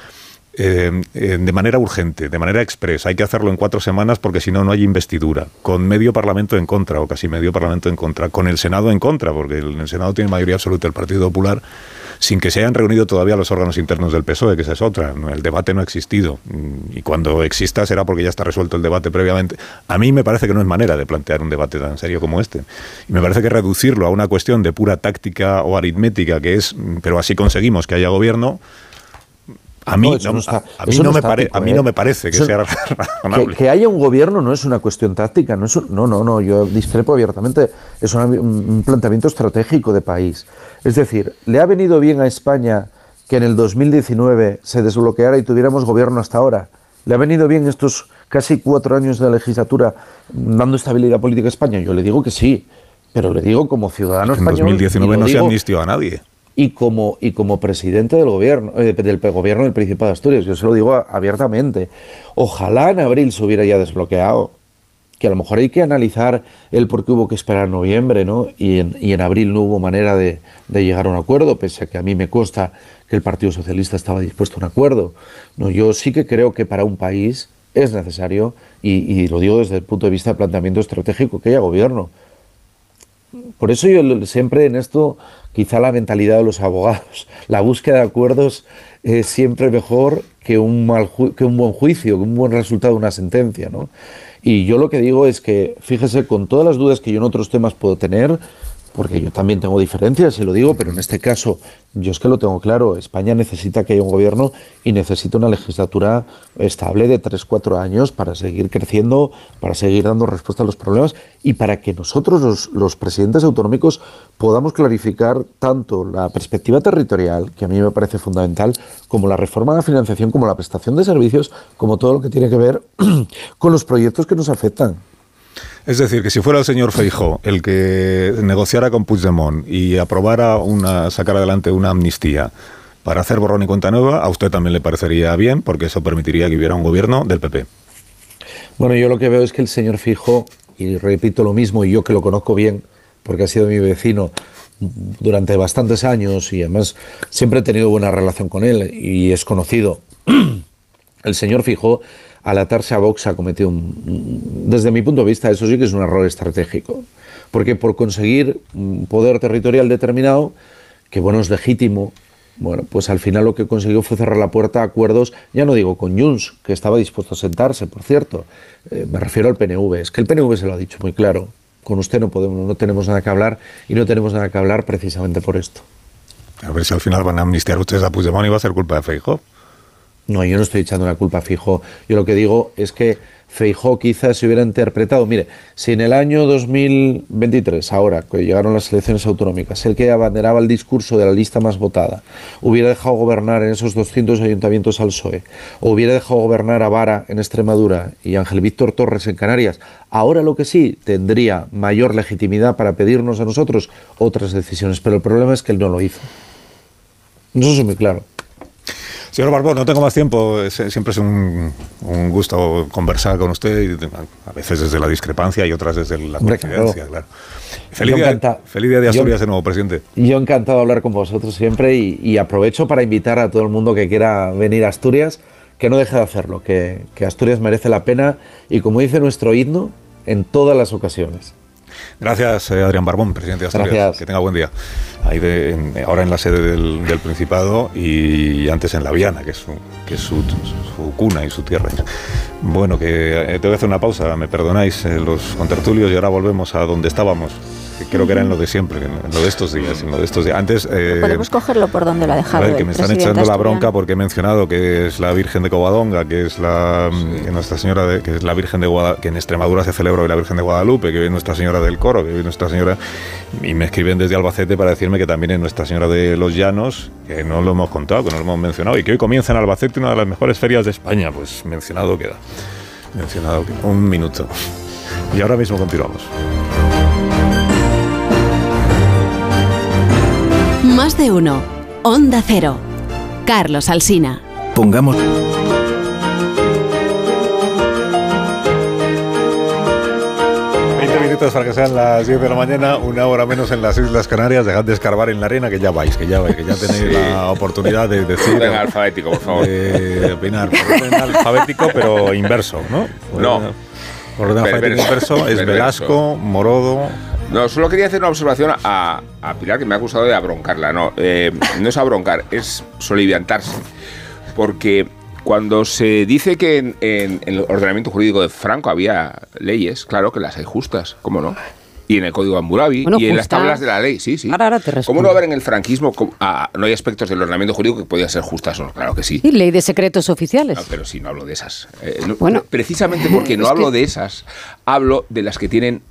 Eh, de manera urgente, de manera expresa. Hay que hacerlo en cuatro semanas porque si no, no hay investidura. Con medio parlamento en contra, o casi medio parlamento en contra. Con el Senado en contra, porque el, el Senado tiene mayoría absoluta el Partido Popular, sin que se hayan reunido todavía los órganos internos del PSOE, que esa es otra. El debate no ha existido. Mm, Y cuando exista será porque ya está resuelto el debate previamente. A mí me parece que no es manera de plantear un debate tan serio como este. Y me parece que reducirlo a una cuestión de pura táctica o aritmética, que es, mm, pero así conseguimos que haya gobierno, a mí No, me está pare- táctico, a mí no me parece que Eso- sea Que, razonable. que haya un gobierno no es una cuestión táctica, no, es un- no, no, no, yo discrepo abiertamente, es una- un, planteamiento estratégico de país. Es decir, ¿le ha venido bien a España que en el 2019 se desbloqueara y tuviéramos gobierno hasta ahora? ¿Le ha venido bien estos casi cuatro años de legislatura dando estabilidad política a España? Yo le digo que sí, pero le digo como ciudadano en español. 2019 y lo no se digo- amnistió a nadie. Y como, y como presidente del gobierno, eh, del gobierno del Principado de Asturias, yo se lo digo abiertamente. Ojalá en abril se hubiera ya desbloqueado. que a lo mejor hay que analizar el por qué hubo que esperar noviembre, ¿no? Y en, y en abril no hubo manera de, de, llegar a un acuerdo, pese a que a mí me consta que el Partido Socialista estaba dispuesto a un acuerdo. No, yo sí que creo que para un país es necesario, y, y lo digo desde el punto de vista de planteamiento estratégico, que haya gobierno. Por eso yo siempre en esto, quizá la mentalidad de los abogados, la búsqueda de acuerdos es siempre mejor que un, mal que un buen juicio, que un buen resultado de una sentencia, ¿no? Y yo lo que digo es que, fíjese, con todas las dudas que yo en otros temas puedo tener, porque yo también tengo diferencias, se lo digo, pero en este caso yo es que lo tengo claro, España necesita que haya un gobierno y necesita una legislatura estable de 3-4 años para seguir creciendo, para seguir dando respuesta a los problemas y para que nosotros los, los, presidentes autonómicos podamos clarificar tanto la perspectiva territorial, que a mí me parece fundamental, como la reforma de la financiación, como la prestación de servicios, como todo lo que tiene que ver con los proyectos que nos afectan. Es decir, que si fuera el señor Feijó el que negociara con Puigdemont y aprobara una, sacar adelante una amnistía para hacer borrón y cuenta nueva, a usted también le parecería bien, porque eso permitiría que hubiera un gobierno del PP. Bueno, yo lo que veo es que el señor Fijo, y repito lo mismo, y yo que lo conozco bien, porque ha sido mi vecino durante bastantes años y además siempre he tenido buena relación con él y es conocido. El señor Fijo al atarse a Vox ha cometido un, desde mi punto de vista, eso sí que es un error estratégico. Porque por conseguir un poder territorial determinado, que bueno, es legítimo, bueno, pues al final lo que consiguió fue cerrar la puerta a acuerdos, ya no digo con Junts, que estaba dispuesto a sentarse, por cierto, eh, me refiero al PNV, es que el PNV se lo ha dicho muy claro, con usted no podemos, no tenemos nada que hablar y no tenemos nada que hablar precisamente por esto. A ver si al final van a amnistiar ustedes a Puigdemont y va a ser culpa de Feijóo. No, yo no estoy echando la culpa a Fijo. Yo lo que digo es que Feijó quizás se hubiera interpretado, mire, si en el año 2023, ahora que llegaron las elecciones autonómicas, el que abanderaba el discurso de la lista más votada, hubiera dejado gobernar en esos 200 ayuntamientos al PSOE, o hubiera dejado gobernar a Vara en Extremadura y Ángel Víctor Torres en Canarias, ahora lo que sí tendría mayor legitimidad para pedirnos a nosotros otras decisiones, pero el problema es que él no lo hizo. Eso es muy claro. Señor Barbón, no tengo más tiempo. siempre es un, un, gusto conversar con usted, a veces desde la discrepancia y otras desde la coincidencia, claro. Feliz, día, feliz día de Asturias de nuevo, presidente. Yo encantado de hablar con vosotros siempre y, y, aprovecho para invitar a todo el mundo que quiera venir a Asturias que no deje de hacerlo, que, que Asturias merece la pena y como dice nuestro himno, en todas las ocasiones. Gracias, eh, Adrián Barbón, presidente de Asturias. Gracias. Que tenga buen día. Ahí de, en, ahora en la sede del, del, Principado y antes en La Viana, que es, su, que es su, su, cuna y su tierra. Bueno, que eh, te voy a hacer una pausa, me perdonáis eh, los contertulios y ahora volvemos a donde estábamos. Que creo que era en lo de siempre, en lo de estos días, en lo de estos días. Antes eh, podemos cogerlo por donde lo ha dejado. A ver, que me están echando la bronca porque he mencionado que es la Virgen de Covadonga, que es la sí. que Nuestra Señora de, que es la Virgen de Guadalupe, que en Extremadura se celebra hoy la Virgen de Guadalupe, que es Nuestra Señora del Coro, que es Nuestra Señora y me escriben desde Albacete para decirme que también es Nuestra Señora de los Llanos, que no lo hemos contado, que no lo hemos mencionado y que hoy comienza en Albacete una de las mejores ferias de España, pues mencionado queda. Mencionado queda. Un minuto. Y ahora mismo continuamos. Más de uno. Onda Cero. Carlos Alsina. Pongamos. minutos para que sean las 10 de la mañana, una hora menos en las Islas Canarias. Dejad de escarbar en la arena, que ya vais, que ya vais, que ya tenéis sí. la oportunidad de decir. Orden alfabético, por favor. De opinar. Orden alfabético, pero inverso, ¿no? No. Orden alfabético inverso es Velasco, Morodo. No, solo quería hacer una observación a, a Pilar, que me ha acusado de abroncarla. No, eh, no es abroncar, es soliviantarse. Porque cuando se dice que en, en, en, el ordenamiento jurídico de Franco había leyes, claro que las hay justas, ¿cómo no? Y en el Código Hammurabi bueno, y en las tablas de la ley, sí, sí. Ahora, ahora te ¿Cómo no va a haber en el franquismo? Ah, no hay aspectos del ordenamiento jurídico que podían ser justas, no, claro que sí. Y ley de secretos oficiales. No, pero sí, no hablo de esas. Eh, no, bueno, precisamente porque no hablo que... de esas, hablo de las que tienen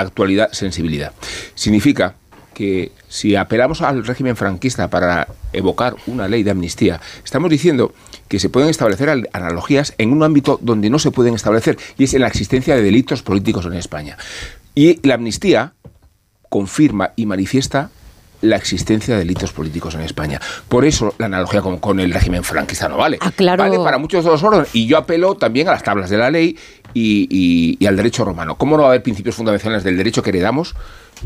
actualidad, sensibilidad. Significa que si apelamos al régimen franquista para evocar una ley de amnistía, estamos diciendo que se pueden establecer analogías en un ámbito donde no se pueden establecer, y es en la existencia de delitos políticos en España. Y la amnistía confirma y manifiesta la existencia de delitos políticos en España. Por eso la analogía con, con el régimen franquista no vale. Ah, claro. Vale para muchos de los órdenes. Y yo apelo también a las tablas de la ley y, al derecho romano. ¿Cómo no va a haber principios fundamentales del derecho que heredamos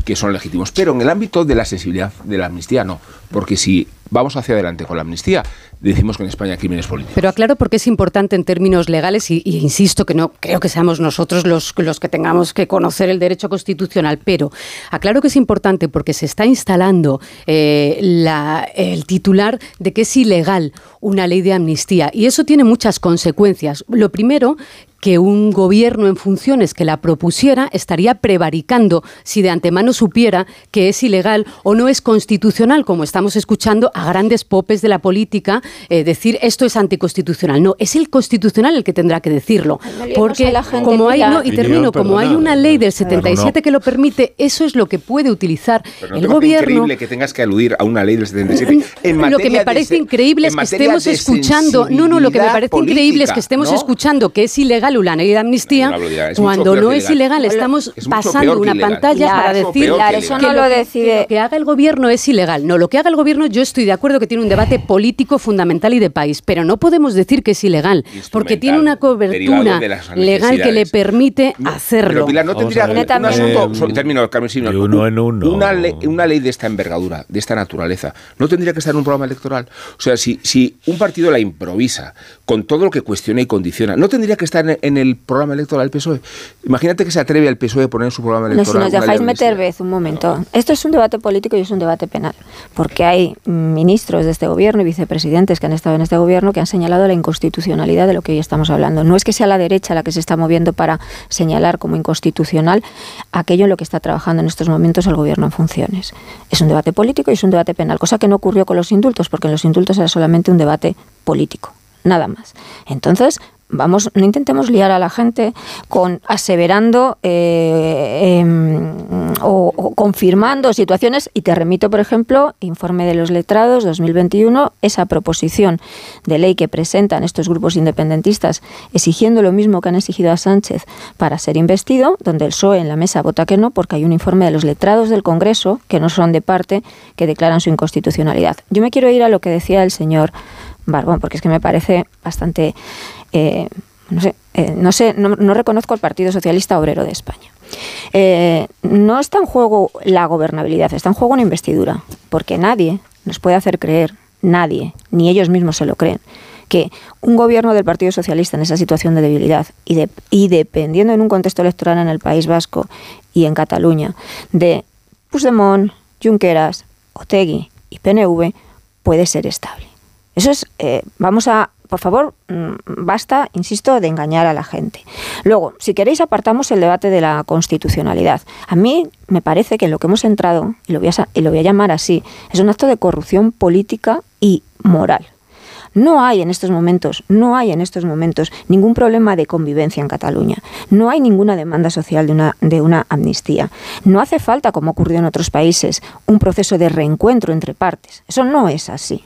que son legítimos? Pero en el ámbito de la sensibilidad de la amnistía no, porque si vamos hacia adelante con la amnistía, decimos que en España hay crímenes políticos. Pero aclaro porque es importante en términos legales y, insisto que no creo que seamos nosotros los, los que tengamos que conocer el derecho constitucional, pero aclaro que es importante porque se está instalando eh, la, el titular de que es ilegal una ley de amnistía y eso tiene muchas consecuencias. Lo primero, que un gobierno en funciones que la propusiera estaría prevaricando si de antemano supiera que es ilegal o no es constitucional, como estamos escuchando a grandes popes de la política eh, decir esto es anticonstitucional. No, es el constitucional el que tendrá que decirlo. Porque como hay, no, y termino, como hay una ley del 77 que lo permite, eso es lo que puede utilizar el gobierno. Es increíble que tengas que aludir a una ley del 77. lo que me parece increíble es que estemos escuchando, no, no, lo que me parece increíble es que estemos escuchando que es ilegal una ley de amnistía, cuando no es ilegal, estamos pasando una pantalla para decir eso no lo, decide. lo que haga el gobierno es ilegal. No, lo que haga el gobierno yo estoy de acuerdo que tiene un debate político fundamental y de país, pero no podemos decir que es ilegal, porque tiene una cobertura legal que le permite hacerlo. Pero no tendría un asunto, término, uno en uno. Una, una ley de esta envergadura, de esta naturaleza, no tendría que estar en un programa electoral. O sea, si, si un partido la improvisa con todo lo que cuestiona y condiciona, no tendría que estar en, en el programa electoral del PSOE. Imagínate que se atreve al PSOE a poner en su programa electoral. No, si nos dejáis meter vez un momento. Esto es un debate político y es un debate penal, porque hay ministros de este gobierno y vicepresidentes que han estado en este gobierno que han señalado la inconstitucionalidad de lo que hoy estamos hablando. No es que sea la derecha la que se está moviendo para señalar como inconstitucional aquello en lo que está trabajando en estos momentos el gobierno en funciones. Es un debate político y es un debate penal, cosa que no ocurrió con los indultos, porque en los indultos era solamente un debate político nada más. Entonces, vamos, no intentemos liar a la gente con aseverando eh, em, o, confirmando situaciones. Y te remito, por ejemplo, informe de los letrados 2021, esa proposición de ley que presentan estos grupos independentistas exigiendo lo mismo que han exigido a Sánchez para ser investido, donde el PSOE en la mesa vota que no, porque hay un informe de los letrados del Congreso, que no son de parte, que declaran su inconstitucionalidad. Yo me quiero ir a lo que decía el señor Barbón, porque es que me parece bastante eh, no sé, eh, no, sé no, reconozco al Partido Socialista Obrero de España. Eh, no está en juego la gobernabilidad, está en juego una investidura, porque nadie nos puede hacer creer, nadie, ni ellos mismos se lo creen, que un gobierno del Partido Socialista en esa situación de debilidad y, de, y dependiendo en un contexto electoral en el País Vasco y en Cataluña de Puigdemont, Junqueras, Otegui y PNV, puede ser estable. Eso es, vamos a por favor, mm, basta, insisto, de engañar a la gente. Luego, si queréis, apartamos el debate de la constitucionalidad. A mí me parece que en lo que hemos entrado, y lo voy a, llamar así, es un acto de corrupción política y moral. No hay en estos momentos, no hay en estos momentos ningún problema de convivencia en Cataluña. No hay ninguna demanda social de una, de una amnistía. No hace falta, como ha ocurrido en otros países, un proceso de reencuentro entre partes. Eso no es así.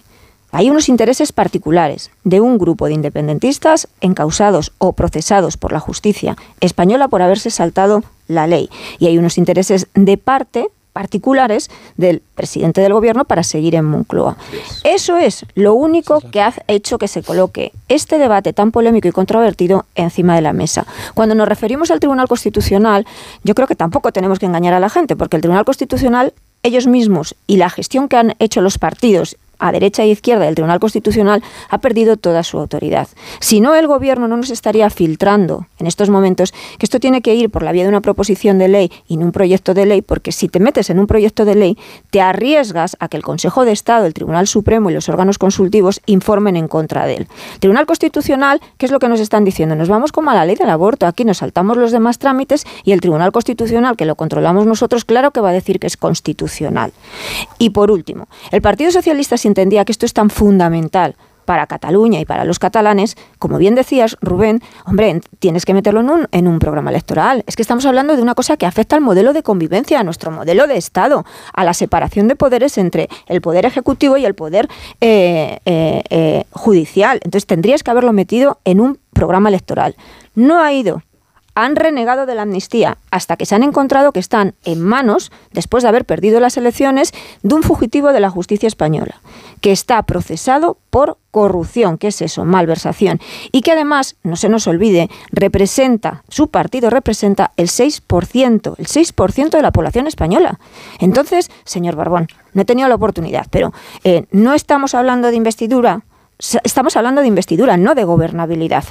Hay unos intereses particulares de un grupo de independentistas encausados o procesados por la justicia española por haberse saltado la ley. Y hay unos intereses de parte particulares del presidente del gobierno para seguir en Moncloa. Eso es lo único que ha hecho que se coloque este debate tan polémico y controvertido encima de la mesa. Cuando nos referimos al Tribunal Constitucional, yo creo que tampoco tenemos que engañar a la gente, porque el Tribunal Constitucional ellos mismos y la gestión que han hecho los partidos a derecha e izquierda del Tribunal Constitucional ha perdido toda su autoridad. Si no, el Gobierno no nos estaría filtrando en estos momentos que esto tiene que ir por la vía de una proposición de ley y no un proyecto de ley, porque si te metes en un proyecto de ley, te arriesgas a que el Consejo de Estado, el Tribunal Supremo y los órganos consultivos informen en contra de él. Tribunal Constitucional, ¿qué es lo que nos están diciendo? Nos vamos como a la ley del aborto, aquí nos saltamos los demás trámites y el Tribunal Constitucional, que lo controlamos nosotros, claro que va a decir que es constitucional. Y por último, el Partido Socialista entendía que esto es tan fundamental para Cataluña y para los catalanes, como bien decías, Rubén, hombre, tienes que meterlo en un, en un programa electoral. Es que estamos hablando de una cosa que afecta al modelo de convivencia, a nuestro modelo de Estado, a la separación de poderes entre el poder ejecutivo y el poder eh, eh, eh, judicial. Entonces tendrías que haberlo metido en un programa electoral. No ha ido han renegado de la amnistía hasta que se han encontrado que están en manos, después de haber perdido las elecciones, de un fugitivo de la justicia española, que está procesado por corrupción, que es eso, malversación, y que además, no se nos olvide, representa, su partido representa el 6%, el 6% de la población española. Entonces, señor Barbón, no he tenido la oportunidad, pero eh, no estamos hablando de investidura, estamos hablando de investidura, no de gobernabilidad.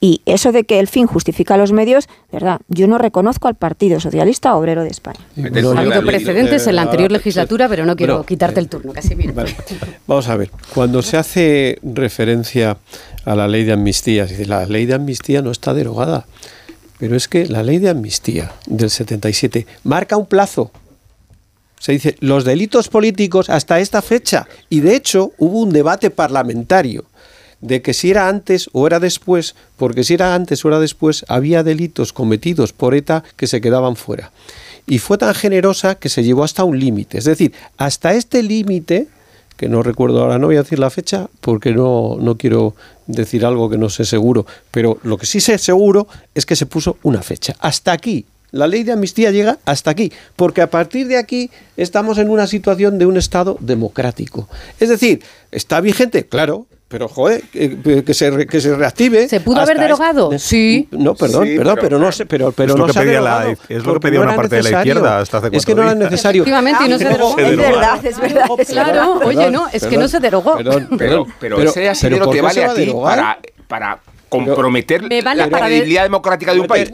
Y eso de que el fin justifica los medios, verdad, yo no reconozco al Partido Socialista Obrero de España. ha habido precedentes en la anterior legislatura, pero no quiero quitarte el turno, casi bien. Vamos a ver, cuando se hace referencia a la ley de amnistía, la ley de amnistía no está derogada, pero es que la ley de amnistía del 77 marca un plazo se dice los delitos políticos hasta esta fecha. Y de hecho hubo un debate parlamentario de que si era antes o era después, porque si era antes o era después, había delitos cometidos por ETA que se quedaban fuera. Y fue tan generosa que se llevó hasta un límite. Es decir, hasta este límite, que no recuerdo ahora, no voy a decir la fecha porque no, no quiero decir algo que no sé seguro, pero lo que sí sé seguro es que se puso una fecha. Hasta aquí la ley de amnistía llega hasta aquí, porque a partir de aquí estamos en una situación de un Estado democrático. Es decir, ¿está vigente? Claro, pero joder, que, se, que se reactive. ¿Se pudo haber derogado? sí. No, perdón, perdón, pero, no sé, pero, pero es no lo que pedía la, es lo que pedía una parte de la izquierda hasta hace Es que no era necesario. Efectivamente, y no se derogó. Es verdad, es verdad. claro, oye, no, es que no se derogó. Perdón, pero, pero, ese asidero te vale a ti para, para comprometer la credibilidad democrática de un país.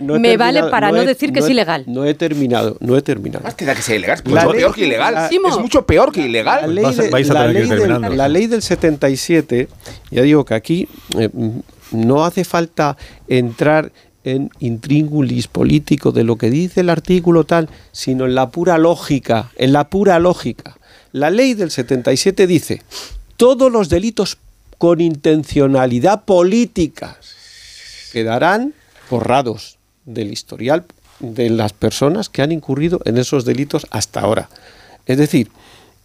me vale para no, decir que es ilegal. No he terminado, no he terminado. Más que da que sea ilegal, es mucho peor que ilegal. es mucho peor que ilegal. La ley, del 77, ya digo que aquí eh, no hace falta entrar en intríngulis político de lo que dice el artículo tal, sino en la pura lógica, en la pura lógica. La ley del 77 dice, todos los delitos con intencionalidad política quedarán borrados del historial de las personas que han incurrido en esos delitos hasta ahora. Es decir,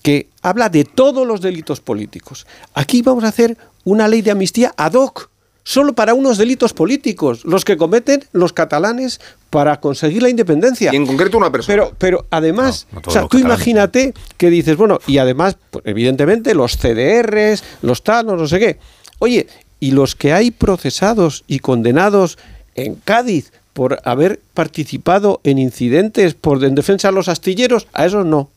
que habla de todos los delitos políticos. Aquí vamos a hacer una ley de amnistía ad hoc, solo para unos delitos políticos, los que cometen los catalanes para conseguir la independencia. Y en concreto una persona. Pero, pero además, o sea, tú imagínate que dices, bueno, y además, pues, evidentemente, los CDRs, los TANOS, no sé qué. Oye, y los que hay procesados y condenados en Cádiz por haber participado en incidentes por en defensa de los astilleros, a esos no.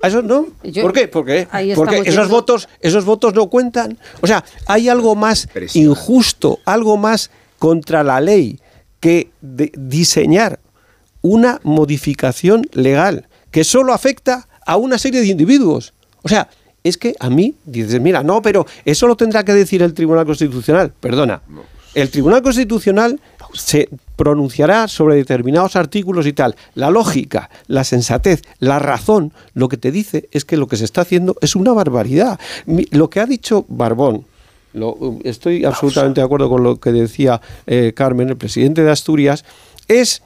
¿A esos no? ¿Por qué? Porque, porque esos votos, esos votos no cuentan. O sea, hay algo más injusto, algo más contra la ley que diseñar una modificación legal que solo afecta a una serie de individuos. O sea, es que a mí dices, mira, no, pero eso lo tendrá que decir el Tribunal Constitucional. Perdona. El Tribunal Constitucional se pronunciará sobre determinados artículos y tal. La lógica, la sensatez, la razón, lo que te dice es que lo que se está haciendo es una barbaridad. Lo que ha dicho Barbón, estoy absolutamente de acuerdo con lo que decía eh, Carmen, el presidente de Asturias, es,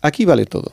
aquí vale todo,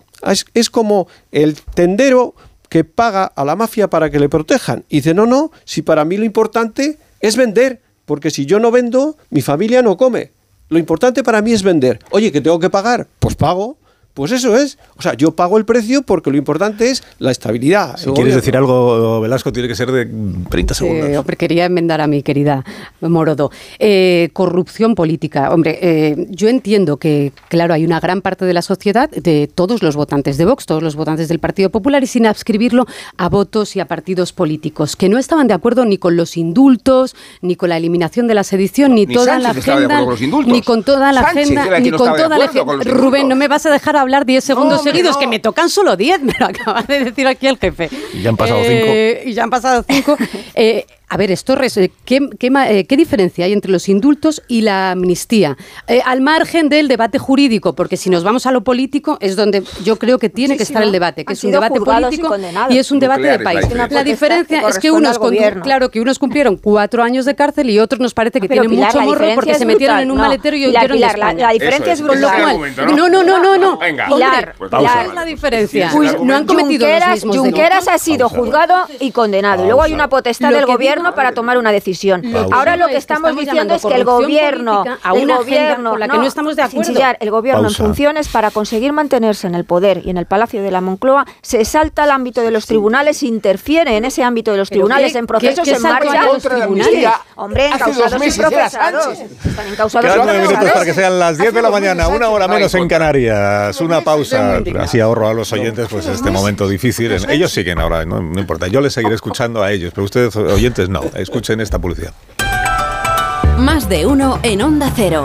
es, como el tendero que paga a la mafia para que le protejan. Y dice, no, no, si para mí lo importante es vender, porque si yo no vendo, mi familia no come. Lo importante para mí es vender. Oye, ¿que tengo que pagar? Pues pago. Pues eso es. O sea, yo pago el precio porque lo importante es la estabilidad. Si quieres decir algo, Velasco, tiene que ser de 30 segundos. Eh, quería enmendar a mi querida Morodo. Eh, corrupción política. Hombre, eh, yo entiendo que, claro, hay una gran parte de la sociedad, de todos los votantes de Vox, todos los votantes del Partido Popular, y sin adscribirlo a votos y a partidos políticos, que no estaban de acuerdo ni con los indultos, ni con la eliminación de la sedición, ni, toda la agenda, ni con toda la agenda, ni con toda la Rubén, no me vas a dejar hablar 10 segundos seguidos, que me tocan solo 10, me lo acaba de decir aquí el jefe. Y ya han pasado 5. Eh, y ya han pasado 5. eh, a ver, esto, eh, ¿qué, eh, qué, diferencia hay entre los indultos y la amnistía? Eh, al margen del debate jurídico, porque si nos vamos a lo político es donde yo creo que tiene que estar el debate, que es un debate político y, es un debate de país. La, diferencia es que unos, claro, que unos cumplieron cuatro años de cárcel y otros nos parece que tienen mucho morro porque se metieron en un maletero y Pilar, Pilar, la, la, diferencia es brutal. ¿no? no, no, no, no, Pilar, ¿cuál es la diferencia? no han cometido los mismos Junqueras ha sido juzgado y condenado. Luego hay una potestad del gobierno gobierno para tomar una decisión. Pausa. Ahora lo que Es que estamos, estamos diciendo es que el gobierno, a el una agenda gobierno, con la que no estamos de acuerdo. chillar, el gobierno Pausa. en funciones para conseguir mantenerse en el poder y en el Palacio de la Moncloa se salta al ámbito de los tribunales, interfiere en ese ámbito de los ¿Pero tribunales qué- en procesos qué- qué en marcha. Hombre, encausados y procesados. Están encausados y minutos para que sean las 10 de la mañana, una hora menos en Canarias. Una pausa. Así ahorro a los oyentes pues este momento difícil. Ellos siguen ahora, no, no importa. Yo les seguiré escuchando a ellos, pero ustedes, oyentes, no. Escuchen esta publicidad. Más de uno en Onda Cero.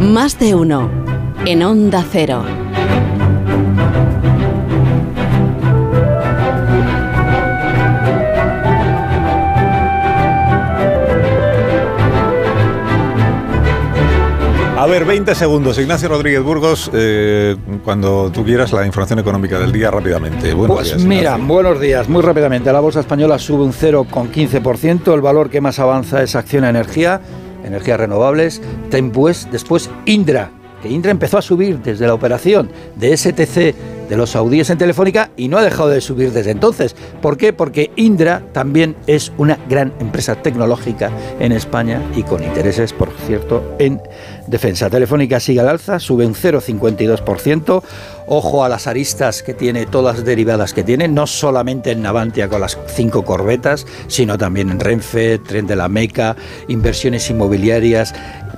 Más de uno en Onda Cero. Ver, 20 segundos. Ignacio Rodríguez Burgos, eh, cuando tú quieras la información económica del día rápidamente. Buenos Pues días, mira, Ignacio. buenos días. Muy rápidamente, la bolsa española sube un 0,15%. El valor que más avanza es Acciona Energía, energías renovables. Tempues, después Indra, que Indra empezó a subir desde la operación de STC de los saudíes en Telefónica y no ha dejado de subir desde entonces. ¿Por qué? Porque Indra también es una gran empresa tecnológica en España y con intereses, por cierto, en defensa. Telefónica sigue al alza, sube un 0,52%. Ojo a las aristas que tiene, todas las derivadas que tiene, no solamente en Navantia con las cinco corbetas, sino también en Renfe, Tren de la Meca, inversiones inmobiliarias,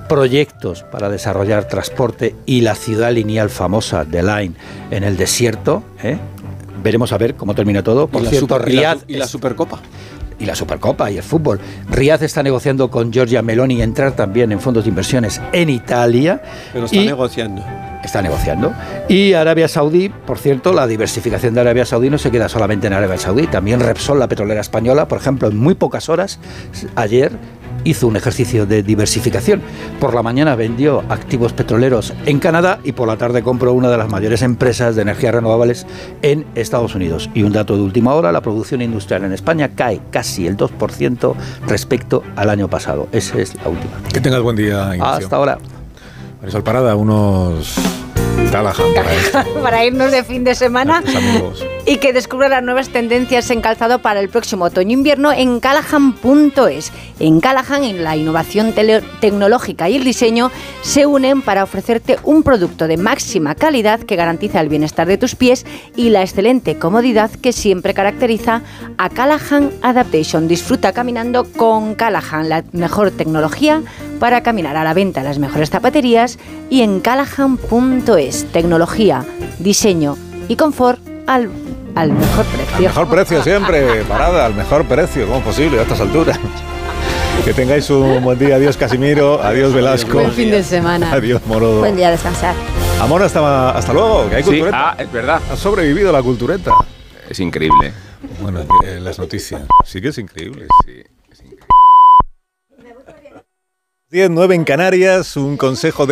proyectos para desarrollar transporte y la ciudad lineal famosa de Line en el desierto. ¿eh? Veremos a ver cómo termina todo. Por Y la cierto, y la- y la es- y la Supercopa y el fútbol. Riad está negociando con Giorgia Meloni entrar también en fondos de inversiones en Italia. Pero está y negociando. está negociando. Y Arabia Saudí, por cierto, la diversificación de Arabia Saudí no se queda solamente en Arabia Saudí. También Repsol, la petrolera española, por ejemplo, en muy pocas horas, ayer hizo un ejercicio de diversificación. Por la mañana vendió activos petroleros en Canadá y por la tarde compró una de las mayores empresas de energías renovables en Estados Unidos. Y un dato de última hora, la producción industrial en España cae casi el 2% respecto al año pasado. Esa es la última. Que tengas buen día, Ignacio. Hasta ahora. Marisol Parada, unos para irnos de fin de semana amigos. Y que descubra las nuevas tendencias en calzado para el próximo otoño-invierno en callahan.es. En Callahan, la innovación tecnológica y el diseño se unen para ofrecerte un producto de máxima calidad que garantiza el bienestar de tus pies y la excelente comodidad que siempre caracteriza a Callahan Adaptation. Disfruta caminando con Callahan, la mejor tecnología para caminar a la venta en las mejores zapaterías y en callahan.es. Tecnología, diseño y confort al, al mejor precio. Al mejor precio siempre, parada, al mejor precio, ¿cómo es posible a estas alturas? Que tengáis un buen día. Adiós, Casimiro. Adiós, Velasco. Buen fin de semana. Adiós, Morodo. Buen día, a descansar. Amor, hasta, hasta luego. Que hay Sí, cultureta. ah, es verdad. Ha sobrevivido la cultureta. Es increíble. Bueno, eh, las noticias. Sí que es increíble. Sí, es increíble. 10, 9 en Canarias. Un consejo de